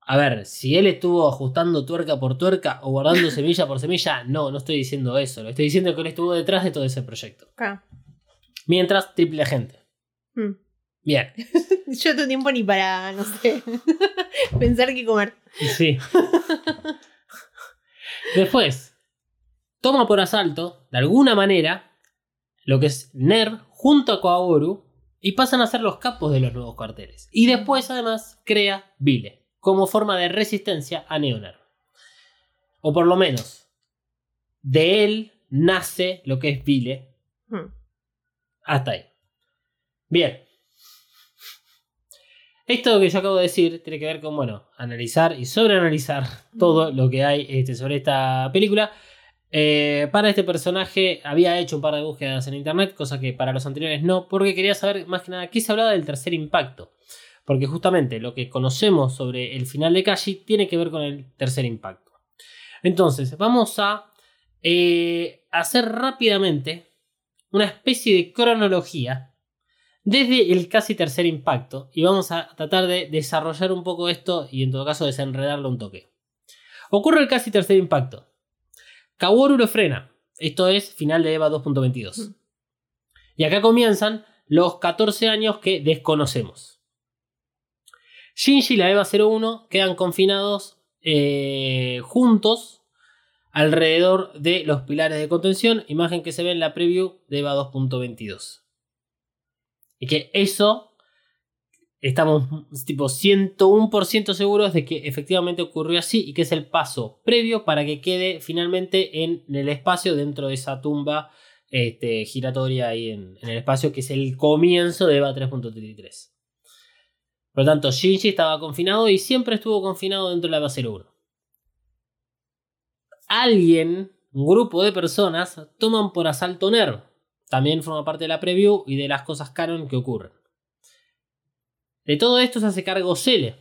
A ver, si él estuvo ajustando tuerca por tuerca o guardando [laughs] semilla por semilla, no, no estoy diciendo eso. Lo estoy diciendo que él estuvo detrás de todo ese proyecto. Mientras, triple agente. Hmm. Bien. [laughs] Yo tengo tiempo ni para, no sé, [laughs] pensar qué comer. Sí. Después, toma por asalto, de alguna manera, lo que es NER junto a Kaoru y pasan a ser los capos de los nuevos cuarteles. Y después, además, crea Vile como forma de resistencia a Neoner. O por lo menos, de él nace lo que es Vile. Hmm. Hasta ahí. Bien. Esto que yo acabo de decir tiene que ver con, bueno, analizar y sobreanalizar todo lo que hay este, sobre esta película. Eh, para este personaje había hecho un par de búsquedas en internet, cosa que para los anteriores no, porque quería saber más que nada qué se hablaba del tercer impacto. Porque justamente lo que conocemos sobre el final de Kashi tiene que ver con el tercer impacto. Entonces, vamos a eh, hacer rápidamente una especie de cronología desde el casi tercer impacto y vamos a tratar de desarrollar un poco esto y en todo caso desenredarlo un toque. Ocurre el casi tercer impacto. Kaworu lo frena. Esto es final de EVA 2.22. Y acá comienzan los 14 años que desconocemos. Shinji y la EVA 01 quedan confinados eh, juntos alrededor de los pilares de contención, imagen que se ve en la preview de EVA 2.22. Y que eso estamos tipo 101% seguros de que efectivamente ocurrió así y que es el paso previo para que quede finalmente en el espacio dentro de esa tumba este, giratoria ahí en, el espacio que es el comienzo de EVA 3.33. Por lo tanto, Shinji estaba confinado y siempre estuvo confinado dentro de la EVA 01. Alguien, un grupo de personas, toman por asalto Nerv. También forma parte de la preview y de las cosas canon que ocurren. De todo esto se hace cargo Cele.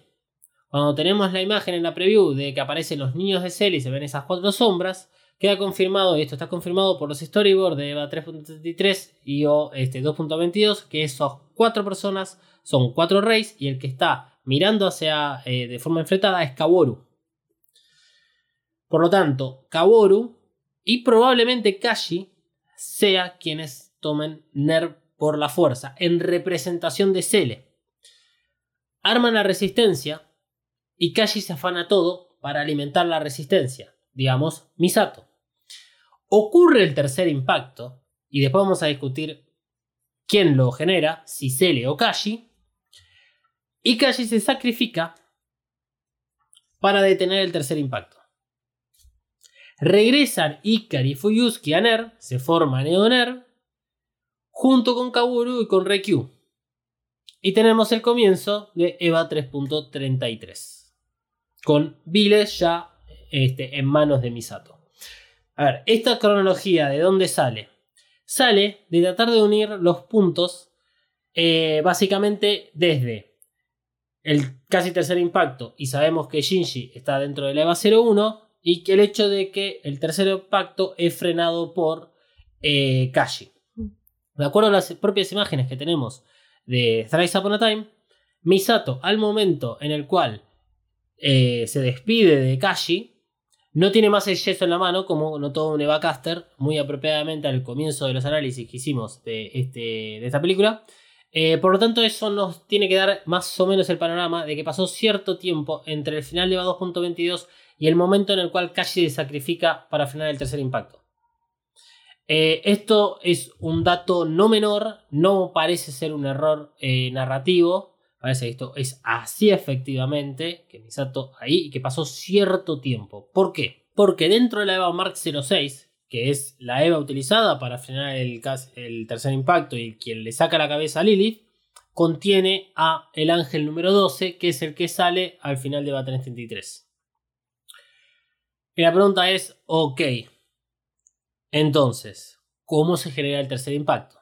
Cuando tenemos la imagen en la preview de que aparecen los niños de Cele y se ven esas cuatro sombras, queda confirmado, y esto está confirmado por los storyboards de EVA 3.33 y o este 2.22, que esas cuatro personas son cuatro reyes y el que está mirando hacia eh, de forma enfrentada es Kaworu. Por lo tanto, Kaworu y probablemente Kashi sea quienes tomen Nerv por la fuerza, en representación de Cele. Arman la resistencia y Kashi se afana todo para alimentar la resistencia, digamos, Misato. Ocurre el tercer impacto, y después vamos a discutir quién lo genera, si Cele o Kashi, y Kashi se sacrifica para detener el tercer impacto. Regresan Ikari, Fuyusuki a Ner, se forma Neoner, junto con Kaburu y con Rekyu. Y tenemos el comienzo de EVA 3.33, con Viles ya este, en manos de Misato. A ver, esta cronología, ¿de dónde sale? Sale de tratar de unir los puntos, eh, básicamente desde el casi tercer impacto, y sabemos que Shinji está dentro de EVA 01, y que el hecho de que el tercer impacto es frenado por eh, Kashi. De acuerdo a las propias imágenes que tenemos de Thrice Upon a Time, Misato, al momento en el cual eh, se despide de Kashi, no tiene más el yeso en la mano, como notó un Eva Caster, muy apropiadamente al comienzo de los análisis que hicimos de, este, de esta película. Eh, por lo tanto, eso nos tiene que dar más o menos el panorama de que pasó cierto tiempo entre el final de EVA 2.22 y el momento en el cual Kashi se sacrifica para frenar el tercer impacto. Eh, esto es un dato no menor, no parece ser un error eh, narrativo, parece que esto es así efectivamente, que Misato ahí y que pasó cierto tiempo. ¿Por qué? Porque dentro de la EVA Mark 06, que es la EVA utilizada para frenar el, el tercer impacto y quien le saca la cabeza a Lilith, contiene a el ángel número 12, que es el que sale al final de EVA 333. Y la pregunta es, ok, entonces, ¿cómo se genera el tercer impacto?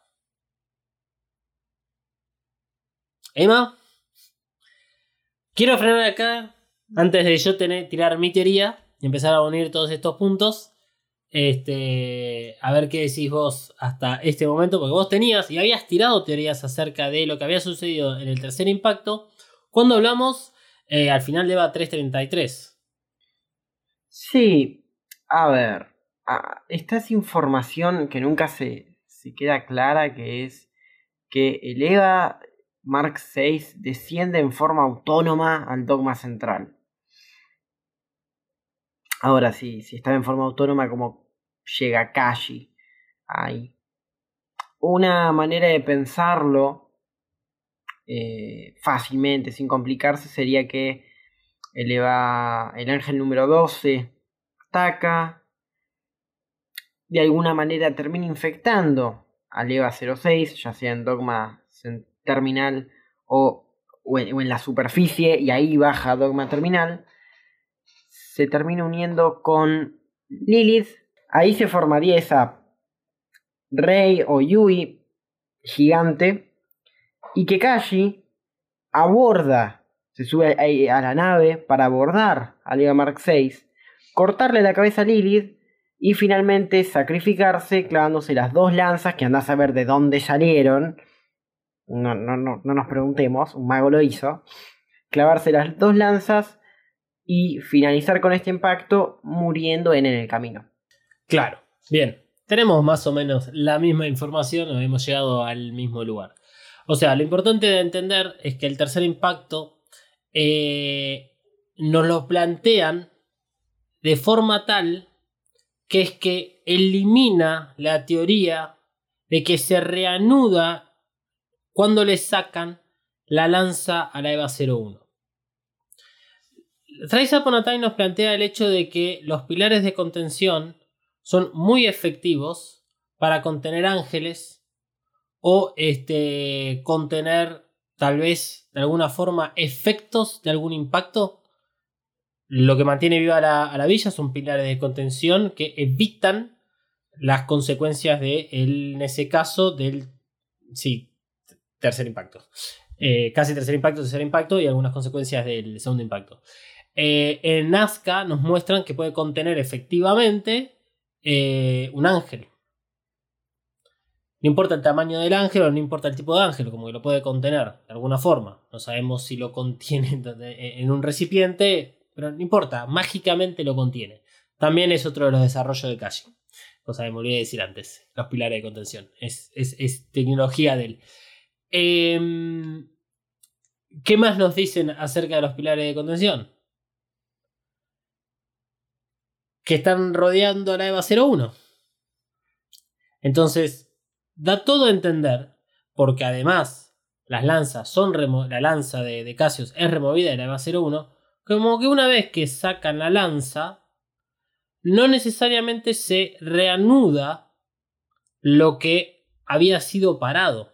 Emma, quiero frenar acá antes de yo tirar mi teoría y empezar a unir todos estos puntos. Este, a ver qué decís vos hasta este momento, porque vos tenías y habías tirado teorías acerca de lo que había sucedido en el tercer impacto cuando hablamos eh, al final de EVA 333. Sí, a ver, esta es información que nunca se, se queda clara, que es que el EVA Mark VI desciende en forma autónoma al dogma central. Ahora sí, si está en forma autónoma, como llega Kashi ahí. Una manera de pensarlo eh, fácilmente, sin complicarse, sería que eleva el ángel número 12, ataca, de alguna manera termina infectando al EVA 06, ya sea en dogma terminal o, en, la superficie, y ahí baja dogma terminal, se termina uniendo con Lilith, ahí se formaría esa Rey o Yui gigante, y que aborda se sube a, la nave para abordar a Liga Mark VI, cortarle la cabeza a Lilith y finalmente sacrificarse clavándose las dos lanzas que andás a ver de dónde salieron. No, no, no, no nos preguntemos, un mago lo hizo. Clavarse las dos lanzas y finalizar con este impacto muriendo en, el camino. Claro, bien. Tenemos más o menos la misma información, o hemos llegado al mismo lugar. O sea, lo importante de entender es que el tercer impacto eh, nos lo plantean de forma tal que es que elimina la teoría de que se reanuda cuando le sacan la lanza a la EVA 01. Trace Upon a nos plantea el hecho de que los pilares de contención son muy efectivos para contener ángeles o este, contener tal vez de alguna forma efectos de algún impacto. Lo que mantiene viva a la villa son pilares de contención que evitan las consecuencias de, en ese caso, del sí, tercer impacto. Eh, casi tercer impacto, tercer impacto y algunas consecuencias del segundo impacto. Eh, en Nazca nos muestran que puede contener efectivamente eh, un ángel. No importa el tamaño del ángel o no importa el tipo de ángel, como que lo puede contener de alguna forma. No sabemos si lo contiene [laughs] en un recipiente, pero no importa, mágicamente lo contiene. También es otro de los desarrollos de Calle. Cosa que me olvidé de decir antes, los pilares de contención. Es, es, es tecnología de él. Em, ¿Qué más nos dicen acerca de los pilares de contención? Que están rodeando a la EVA 01. Entonces, da todo a entender, porque además las lanzas son la lanza de, de Cassius es removida de la EVA 01, como que una vez que sacan la lanza, no necesariamente se reanuda lo que había sido parado.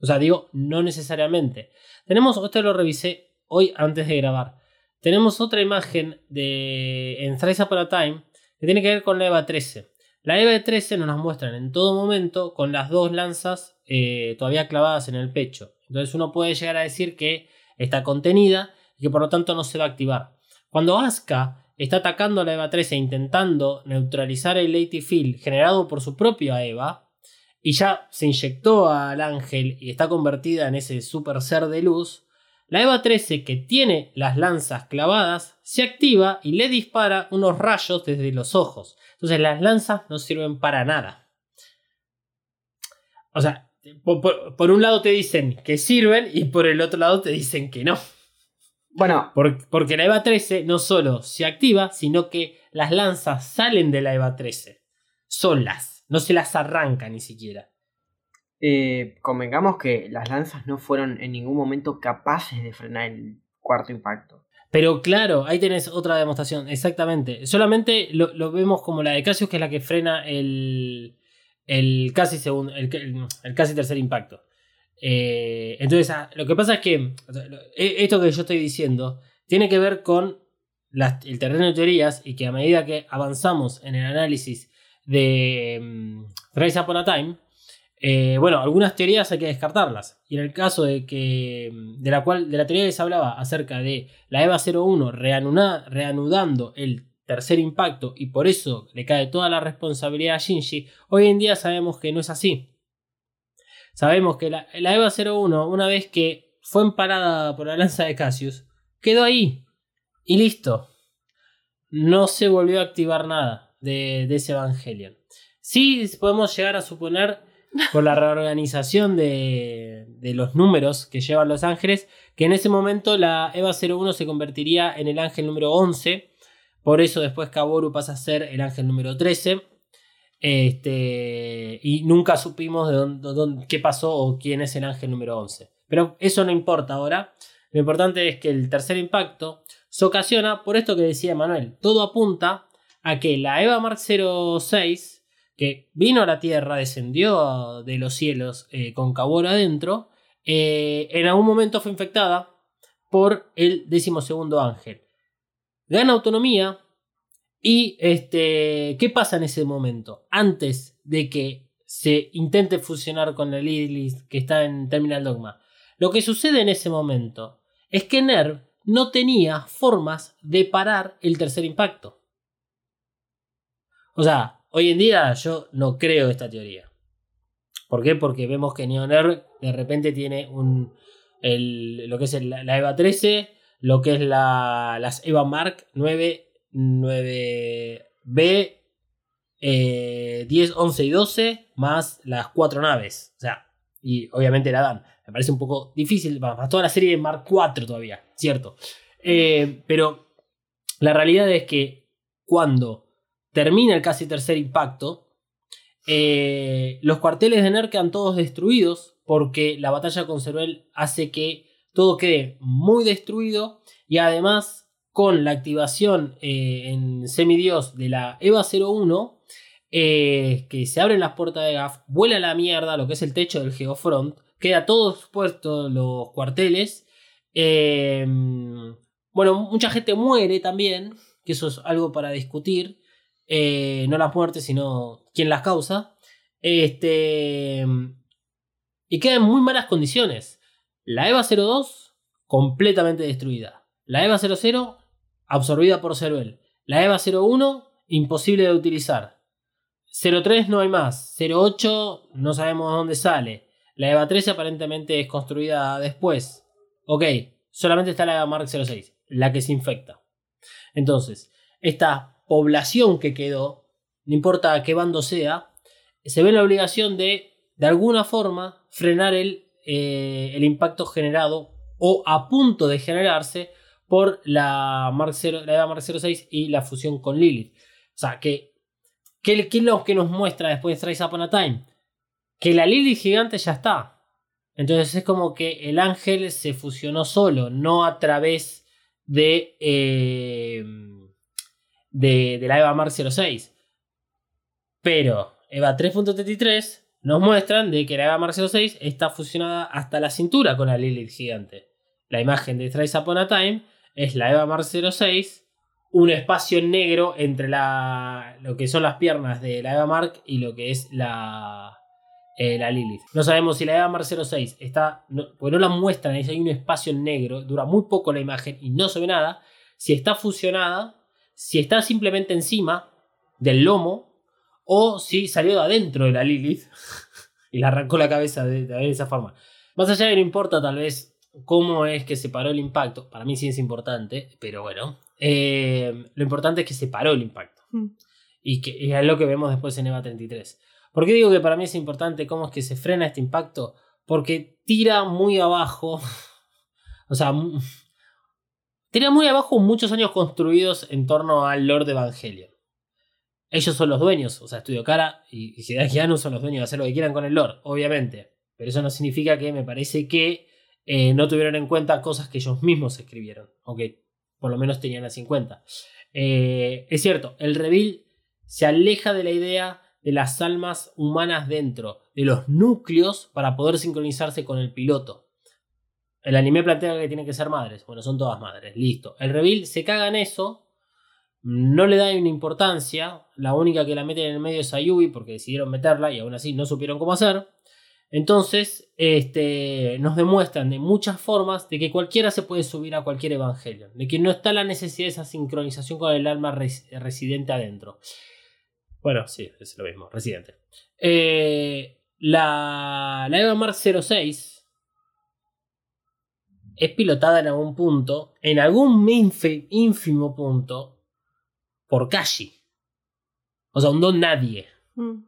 O sea, digo, no necesariamente. Tenemos, esto lo revisé hoy antes de grabar. Tenemos otra imagen de en Thrice Upon a Time que tiene que ver con la EVA 13. La EVA 13 nos las muestran en todo momento con las dos lanzas eh, todavía clavadas en el pecho. Entonces uno puede llegar a decir que está contenida y que por lo tanto no se va a activar. Cuando Asuka está atacando a la EVA 13 intentando neutralizar el Lady Field generado por su propia EVA y ya se inyectó al ángel y está convertida en ese super ser de luz, la EVA 13 que tiene las lanzas clavadas se activa y le dispara unos rayos desde los ojos. Entonces las lanzas no sirven para nada. O sea, por un lado te dicen que sirven y por el otro lado te dicen que no. Bueno, Por- porque la EVA 13 no solo se activa, sino que las lanzas salen de la EVA 13. Solas. No se las arranca ni siquiera. eh, convengamos que las lanzas no fueron en ningún momento capaces de frenar el cuarto impacto. Pero claro, ahí tenés otra demostración, exactamente. Solamente lo, lo vemos como la de Cassius, que es la que frena el, el casi segundo, el, el- el casi tercer impacto. Eh, entonces, ah, lo que pasa es que e- esto que yo estoy diciendo tiene que ver con las- el terreno de teorías y que a medida que avanzamos en el análisis de um, Thrice Upon a Time, eh, bueno, algunas teorías hay que descartarlas. Y en el caso de que mm, de la cual de la teoría que se hablaba acerca de la EVA 01 reanuda- reanudando el tercer impacto y por eso le cae toda la responsabilidad a Shinji, hoy en día sabemos que no es así. Sabemos que la, la EVA 01, una vez que fue emparada por la lanza de Cassius, quedó ahí. Y listo. No se volvió a activar nada de, ese Evangelion. Sí podemos llegar a suponer, por la reorganización de, de los números que llevan los ángeles, que en ese momento la EVA 01 se convertiría en el ángel número 11. Por eso después Kaboru pasa a ser el ángel número 13. Este, y nunca supimos de dónde, dónde- qué pasó o quién es el ángel número 11. Pero eso no importa ahora. Lo importante es que el tercer impacto se ocasiona por esto que decía Manuel. Todo apunta a que la EVA Mark 06, que vino a la Tierra, descendió de los cielos eh, con Kaboru adentro, eh, en algún momento fue infectada por el decimosegundo ángel. Gana autonomía y este, ¿qué pasa en ese momento? Antes de que se intente fusionar con la Lilith que está en Terminal Dogma. Lo que sucede en ese momento es que Nerv no tenía formas de parar el tercer impacto. O sea, hoy en día yo no creo esta teoría. ¿Por qué? Porque vemos que Neonerv de repente tiene un, el- lo que es la EVA 13, lo que es la, las EVA Mark 9, 9B, eh, 10, 11 y 12, más las cuatro naves. O sea, y obviamente la dan. Me parece un poco difícil, más toda la serie de Mark 4 todavía, cierto. Eh, pero la realidad es que cuando termina el casi tercer impacto, eh, los cuarteles de Ner quedan todos destruidos porque la batalla con Cervel hace que todo quede muy destruido y además con la activación eh, en semidios de la EVA 01 eh, que se abren las puertas de GAF, vuela la mierda lo que es el techo del Geofront, queda todo expuesto los cuarteles. eh, bueno, mucha gente muere también, que eso es algo para discutir. Eh, no las muertes, sino quién las causa. Este, y queda en muy malas condiciones. La EVA 02, completamente destruida. La EVA 00, absorbida por Cervel. La EVA 01, imposible de utilizar. 03 no hay más. 08 no sabemos dónde sale. La EVA 13 aparentemente es construida después. Ok, solamente está la EVA Mark 06, la que se infecta. Entonces, esta población que quedó, no importa qué bando sea, se ve la obligación de, de alguna forma, frenar el, eh, el impacto generado o a punto de generarse por la, Mark 0, la Eva Mark 06 y la fusión con Lilith. O sea, que, ¿qué, es lo que nos muestra después de Rise Upon a Time? Que la Lilith gigante ya está. Entonces es como que el ángel se fusionó solo, no a través de, eh, de la Eva Mark 06. Pero Eva 3.33 nos muestran de que la Eva Mark 06 está fusionada hasta la cintura con la Lilith gigante. La imagen de Thrice Upon a Time es la Eva Mark 06, un espacio negro entre la, lo que son las piernas de la Eva Mark y lo que es la, eh, la Lilith. No sabemos si la Eva Mark 06 está, no, porque no la muestran, ahí hay un espacio negro, dura muy poco la imagen y no se ve nada. Si está fusionada, si está simplemente encima del lomo, o si salió de adentro de la Lilith [laughs] y le arrancó la cabeza de, de esa forma. Más allá de no importa tal vez cómo es que se paró el impacto, para mí sí es importante, pero bueno, eh, lo importante es que se paró el impacto. Mm. Y que y es lo que vemos después en EVA 33. ¿Por qué digo que para mí es importante cómo es que se frena este impacto? Porque tira muy abajo, [laughs] o sea, tira muy abajo muchos años construidos en torno al Lord Evangelion. Ellos son los dueños, o sea, Studio Cara y, Hideaki son los dueños de hacer lo que quieran con el lore, obviamente. Pero eso no significa que me parece que eh, no tuvieron en cuenta cosas que ellos mismos escribieron, o que por lo menos tenían así en cuenta. Eh, es cierto, el reveal se aleja de la idea de las almas humanas dentro, de los núcleos para poder sincronizarse con el piloto. El anime plantea que tienen que ser madres. Bueno, son todas madres. Listo. El reveal se caga en eso. No le da una importancia. La única que la meten en el medio es Ayubi porque decidieron meterla y aún así no supieron cómo hacer. Entonces, este, nos demuestran de muchas formas de que cualquiera se puede subir a cualquier evangelio. De que no está la necesidad de esa sincronización con el alma res- residente adentro. Bueno, sí, es lo mismo, residente. Eh, la, la Eva Mark 06 es pilotada en algún punto, en algún ínfimo punto, por Kashi. O sea, un don nadie. Mm.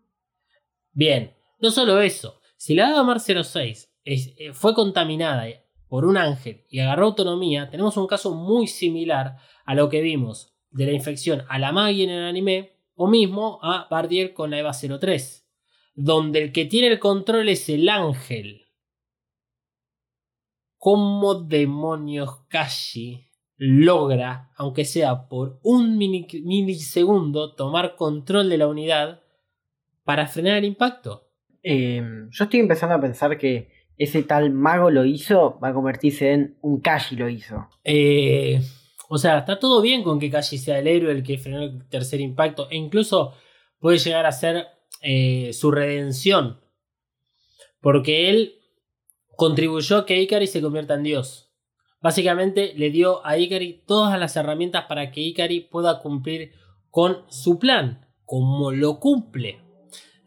Bien, no solo eso. Si la Eva Mar 06 es- eh, fue contaminada por un ángel y agarró autonomía, tenemos un caso muy similar a lo que vimos de la infección a la Maggie en el anime, o mismo a Bardier con la Eva 03, donde el que tiene el control es el ángel. ¿Cómo demonios Kashi logra, aunque sea por un milisegundo, tomar control de la unidad para frenar el impacto? Eh, yo estoy empezando a pensar que ese tal mago lo hizo, va a convertirse en un Kashi lo hizo. Eh, o sea, está todo bien con que Kashi sea el héroe, el que frenó el tercer impacto, e incluso puede llegar a ser eh, su redención. Porque él contribuyó a que Ikari se convierta en Dios. Básicamente le dio a Ikari todas las herramientas para que Ikari pueda cumplir con su plan, como lo cumple.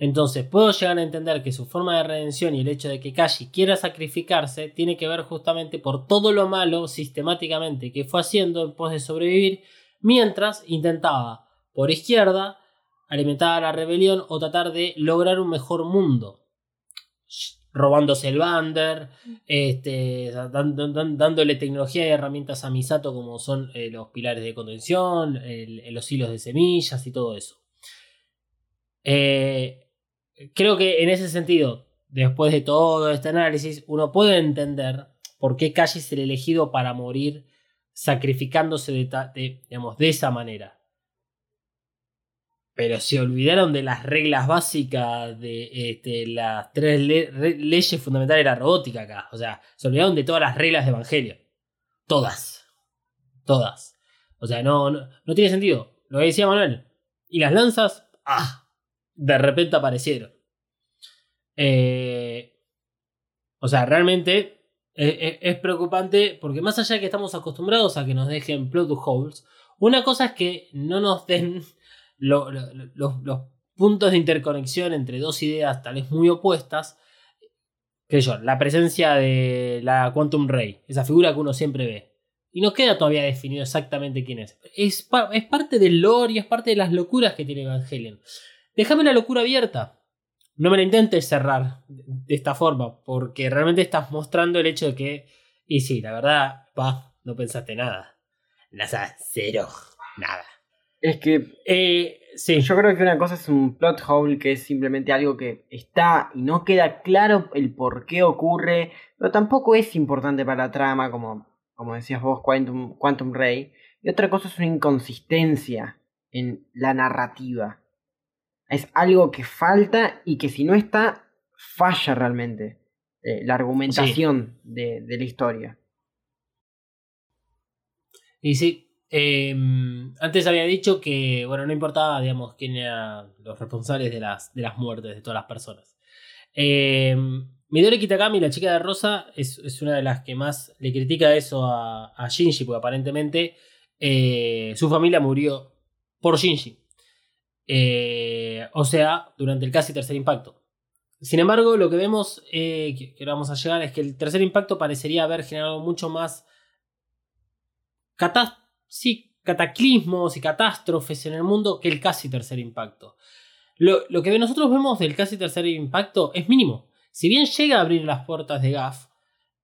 Entonces puedo llegar a entender que su forma de redención y el hecho de que Kashi quiera sacrificarse tiene que ver justamente por todo lo malo sistemáticamente que fue haciendo en pos de sobrevivir, mientras intentaba por izquierda alimentar a la rebelión o tratar de lograr un mejor mundo. Robándose el Bander, este, dándole tecnología y herramientas a Misato como son eh, los pilares de contención, los hilos de semillas y todo eso. Eh, creo que en ese sentido, después de todo este análisis, uno puede entender por qué Kashi es el elegido para morir sacrificándose de, digamos, de esa manera. Pero se olvidaron de las reglas básicas de este, las tres le- re- leyes fundamentales de la robótica acá. O sea, se olvidaron de todas las reglas de Evangelio. Todas. Todas. O sea, no, no, no tiene sentido. Lo que decía Manuel. Y las lanzas, ¡ah! De repente aparecieron. Eh, o sea, realmente es, es- es preocupante porque más allá de que estamos acostumbrados a que nos dejen plot holes, una cosa es que no nos den [laughs] lo- lo- lo- los, puntos de interconexión entre dos ideas tal vez muy opuestas. Que la presencia de la Quantum Ray, esa figura que uno siempre ve. Y no queda todavía definido exactamente quién es. Es, es parte del lore y es parte de las locuras que tiene Evangelion. Déjame la locura abierta. No me la intentes cerrar de esta forma, porque realmente estás mostrando el hecho de que, y sí, la verdad, pa, no pensaste nada. nada, cero, nada. Es que Eh, sí, yo creo que una cosa es un plot hole que es simplemente algo que está y no queda claro el por qué ocurre, pero tampoco es importante para la trama, como, como decías vos, Quantum, Quantum Ray. Y otra cosa es una inconsistencia en la narrativa. Es algo que falta y que si no está, falla realmente eh, la argumentación de, de la historia. Y sí, eh, antes había dicho que, bueno, no importaba, digamos, quién eran los responsables de las, de las muertes de todas las personas. Eh, Midori Kitakami, la chica de Rosa, es, es una de las que más le critica eso a, a Shinji, porque aparentemente eh, su familia murió por Shinji. Eh, o sea, durante el casi tercer impacto. Sin embargo, lo que vemos, eh, que, vamos a llegar, es que el tercer impacto parecería haber generado mucho más sí, cataclismos y catástrofes en el mundo que el casi tercer impacto. Lo, lo que nosotros vemos del casi tercer impacto es mínimo. Si bien llega a abrir las puertas de GAF,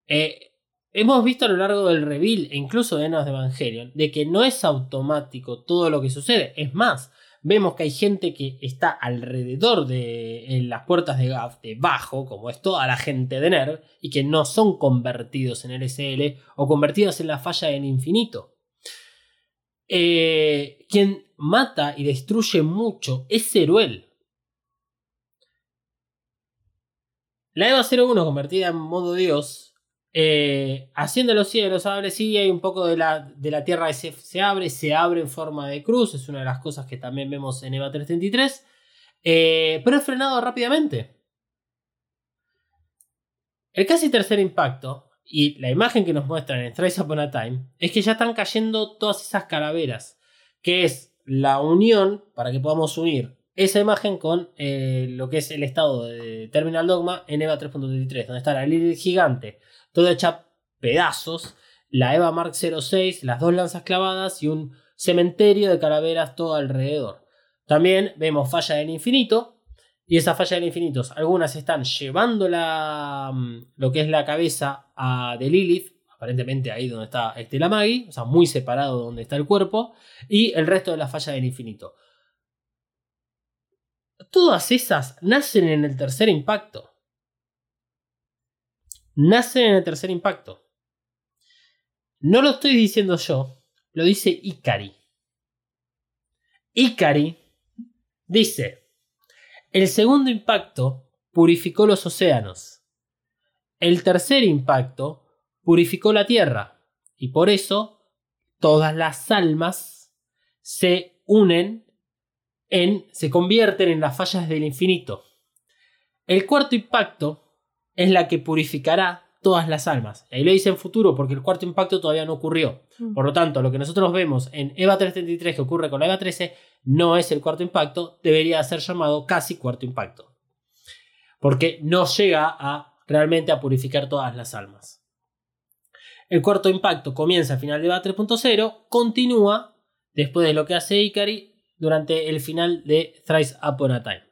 eh, hemos visto a lo largo del reveal e incluso de Enos de Evangelion de que no es automático todo lo que sucede. Es más, vemos que hay gente que está alrededor de las puertas de GAF, debajo, como es toda la gente de NERV, y que no son convertidos en LSL o convertidos en la falla del infinito. Eh, quien mata y destruye mucho es Ceruel. La Eva 01 convertida en modo Dios, eh, haciendo los cielos, abre, sí, hay un poco de la, de la tierra se, se abre, se abre en forma de cruz, es una de las cosas que también vemos en Eva 333, eh, pero es frenado rápidamente. El casi tercer impacto y la imagen que nos muestran en Thrice Upon a Time es que ya están cayendo todas esas calaveras, que es la unión para que podamos unir esa imagen con eh, lo que es el estado de Terminal Dogma en EVA 3.33, donde está la Lilith gigante, toda hecha pedazos, la EVA Mark 06, las dos lanzas clavadas y un cementerio de calaveras todo alrededor. También vemos Falla del Infinito, y esa falla del infinito, algunas están llevando la, mm, lo que es la cabeza a, de Lilith, aparentemente ahí donde está este, la Maggie, o sea, muy separado donde está el cuerpo, y el resto de la falla del infinito. Todas esas nacen en el tercer impacto. Nacen en el tercer impacto. No lo estoy diciendo yo, lo dice Ikari. Ikari dice, el segundo impacto purificó los océanos. El tercer impacto purificó la tierra. Y por eso todas las almas se unen en, se convierten en las fallas del infinito. El cuarto impacto es la que purificará todas las almas. Ahí lo dice en futuro porque el cuarto impacto todavía no ocurrió. Por lo tanto, lo que nosotros vemos en EVA 333 que ocurre con la EVA 13 no es el cuarto impacto, debería ser llamado casi cuarto impacto. Porque no llega a realmente a purificar todas las almas. El cuarto impacto comienza al final de EVA 3.0, continúa después de lo que hace Ikari durante el final de Thrice Upon a Time.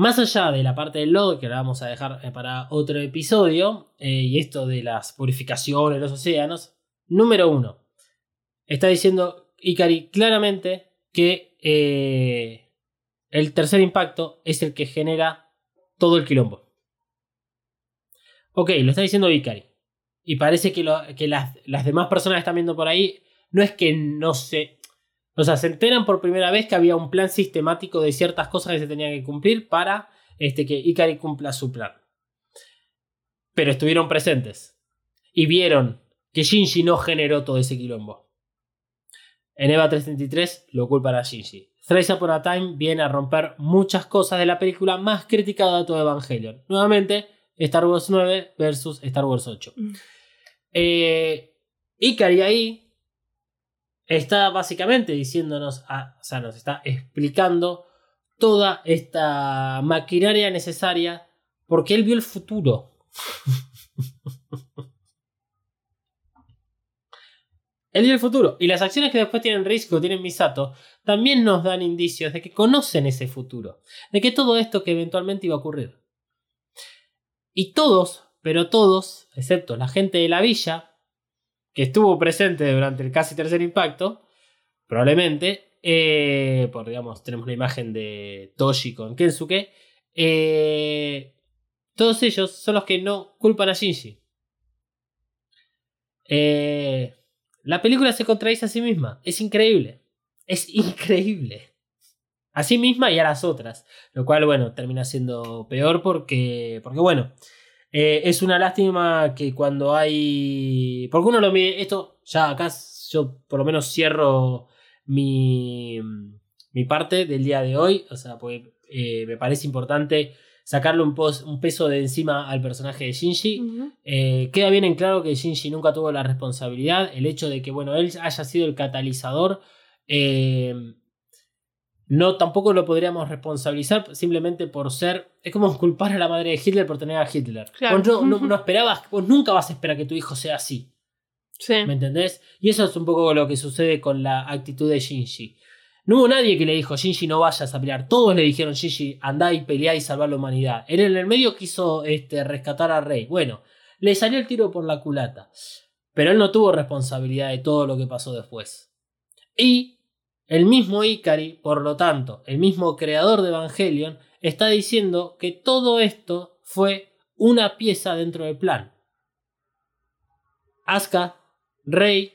Más allá de la parte del lodo, que la vamos a dejar eh, para otro episodio, eh, y esto de las purificaciones los océanos, número uno, está diciendo Ikari claramente que eh, el tercer impacto es el que genera todo el quilombo. Ok, lo está diciendo Ikari. Y parece que las, las demás personas que están viendo por ahí no es que no se... O sea, se enteran por primera vez que había un plan sistemático de ciertas cosas que se tenían que cumplir para este, que Ikari cumpla su plan. Pero estuvieron presentes. Y vieron que Shinji no generó todo ese quilombo. En EVA 333 lo culpan a Shinji. Thrice Upon a Time viene a romper muchas cosas de la película más criticada de todo Evangelion. Nuevamente, Star Wars 9 versus Star Wars 8. Mm. Eh, Ikari ahí está básicamente diciéndonos, a- o sea, nos está explicando toda esta maquinaria necesaria porque él vio el futuro. [laughs] él vio el futuro. Y las acciones que después tienen Risco, tienen Misato, también nos dan indicios de que conocen ese futuro. De que todo esto que eventualmente iba a ocurrir. Y todos, pero todos, excepto la gente de la villa, que estuvo presente durante el casi tercer impacto, probablemente, eh, por digamos, tenemos una imagen de Toshi con Kensuke, eh, todos ellos son los que no culpan a Shinji. Eh, la película se contradice a sí misma, es increíble, es [laughs] increíble. A sí misma y a las otras, lo cual, bueno, termina siendo peor porque, porque bueno, eh, es una lástima que cuando hay. Porque uno lo mide. Esto, ya acá yo por lo menos cierro mi, mi parte del día de hoy. O sea, pues me parece importante sacarle un, pos- un peso de encima al personaje de Shinji. Eh, queda bien en claro que Shinji nunca tuvo la responsabilidad. El hecho de que, bueno, él haya sido el catalizador. eh, no, tampoco lo podríamos responsabilizar simplemente por ser. Es como culpar a la madre de Hitler por tener a Hitler. Claro. Vos no, no- [laughs] no esperabas, vos nunca vas a esperar que tu hijo sea así. Sí. ¿Me entendés? Y eso es un poco lo que sucede con la actitud de Shinji. No hubo nadie que le dijo, Shinji, no vayas a pelear. Todos le dijeron, Shinji, andá y peleá y salvar la humanidad. Él en el medio quiso este, rescatar a Rey. Bueno, le salió el tiro por la culata. Pero él no tuvo responsabilidad de todo lo que pasó después. Y el mismo Ikari, por lo tanto, el mismo creador de Evangelion, está diciendo que todo esto fue una pieza dentro del plan. Asuka, Rey,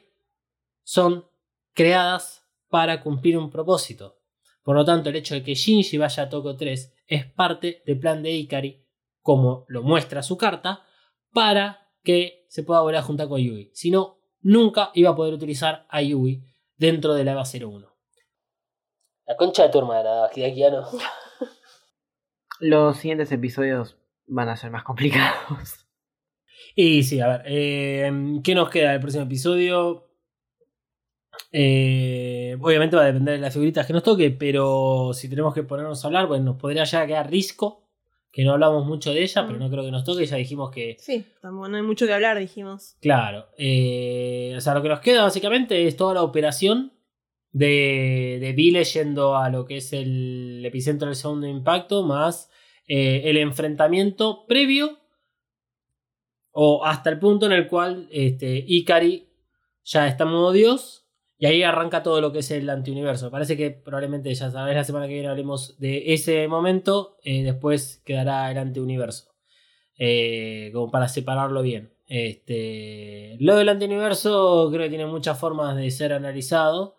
son creadas para cumplir un propósito. Por lo tanto, el hecho de que Shinji vaya a Toko 3 es parte del plan de Ikari, como lo muestra su carta, para que se pueda volver a juntar con Yui. Si no, nunca iba a poder utilizar a Yui dentro de la EVA 01. La concha de turma de la Hideakiano. [laughs] Los siguientes episodios van a ser más complicados. Y sí, a ver, eh, ¿qué nos queda del próximo episodio? Eh, obviamente va a depender de las figuritas que nos toque, pero si tenemos que ponernos a hablar, pues nos podría ya quedar Risco, que no hablamos mucho de ella, pero Mm. no creo que nos toque, ya dijimos que, Sí, tampoco no hay mucho que hablar, dijimos. claro, eh, o sea, lo que nos queda básicamente es toda la operación de, de Vile yendo a lo que es el epicentro del segundo impacto, más eh, el enfrentamiento previo o hasta el punto en el cual este, Ikari ya está en modo Dios y ahí arranca todo lo que es el antiuniverso. Parece que probablemente ya sabes la semana que viene hablemos de ese momento, eh, después quedará el antiuniverso, eh, como para separarlo bien. Este, lo del antiuniverso creo que tiene muchas formas de ser analizado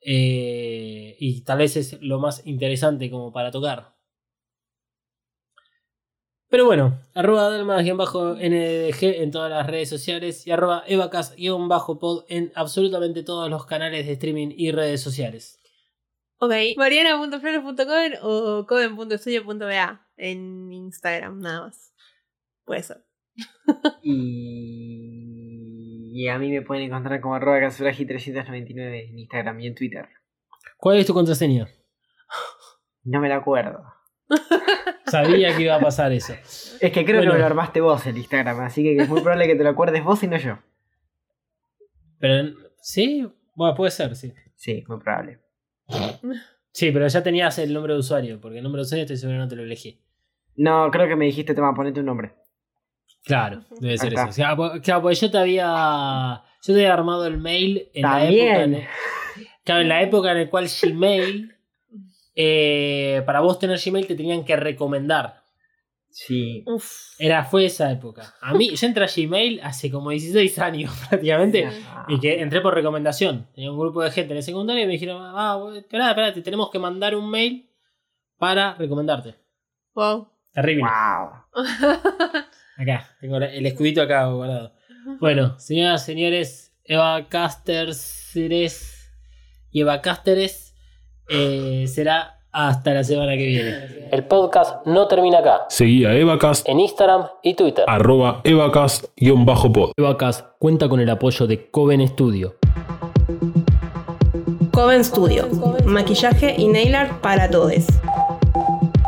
eh, y tal vez es lo más interesante como para tocar. Pero bueno, arroba dalmas-ndg en todas las redes sociales y arroba evacas-pod en absolutamente todos los canales de streaming y redes sociales. Ok. Mariana.flores.coven o coven.estudio.ba en Instagram, nada más. Puede ser. Y... y a mí me pueden encontrar como arroba casuraji399 en Instagram y en Twitter. ¿Cuál es tu contraseña? No me la acuerdo. [laughs] Sabía que iba a pasar eso. Es que creo Bueno. que lo armaste vos el Instagram, así que es muy probable que te lo acuerdes vos y no yo. Pero, ¿sí? Bueno, puede ser, sí. Sí, muy probable. Sí, pero ya tenías el nombre de usuario, porque el nombre de usuario estoy seguro que no te lo elegí. No, creo que me dijiste, toma, ponete un nombre. Claro, debe ser eso. está. O sea, po- claro, porque yo te había. Yo te había armado el mail en la También. época. En, claro, en la época en la cual Gmail. [laughs] eh, para vos tener Gmail te tenían que recomendar. Sí. Uf. Era, fue esa época. A mí, yo entré a Gmail hace como 16 años [laughs] prácticamente. Y que entré por recomendación. Tenía un grupo de gente en el secundario y me dijeron, ah, bueno, esperá, esperá, te tenemos que mandar un mail para recomendarte. Wow. Terrible. Wow. [laughs] Acá, tengo el escudito acá guardado. Bueno, señoras, señores, Eva Casters y Eva eh, será hasta la semana que viene. El podcast no termina acá. Seguí a Evacast, En Instagram y Twitter. arroba evacast-pod. Evacast cuenta con el apoyo de Coven Studio. Coven Studio. Maquillaje y nail art para todos.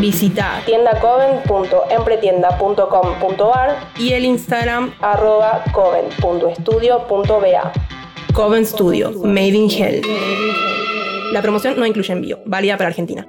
Visita tiendacoven.empretienda.com.ar y el Instagram arroba coven.estudio.ba. Coven Studio, Made in Hell. La promoción no incluye envío, válida para Argentina.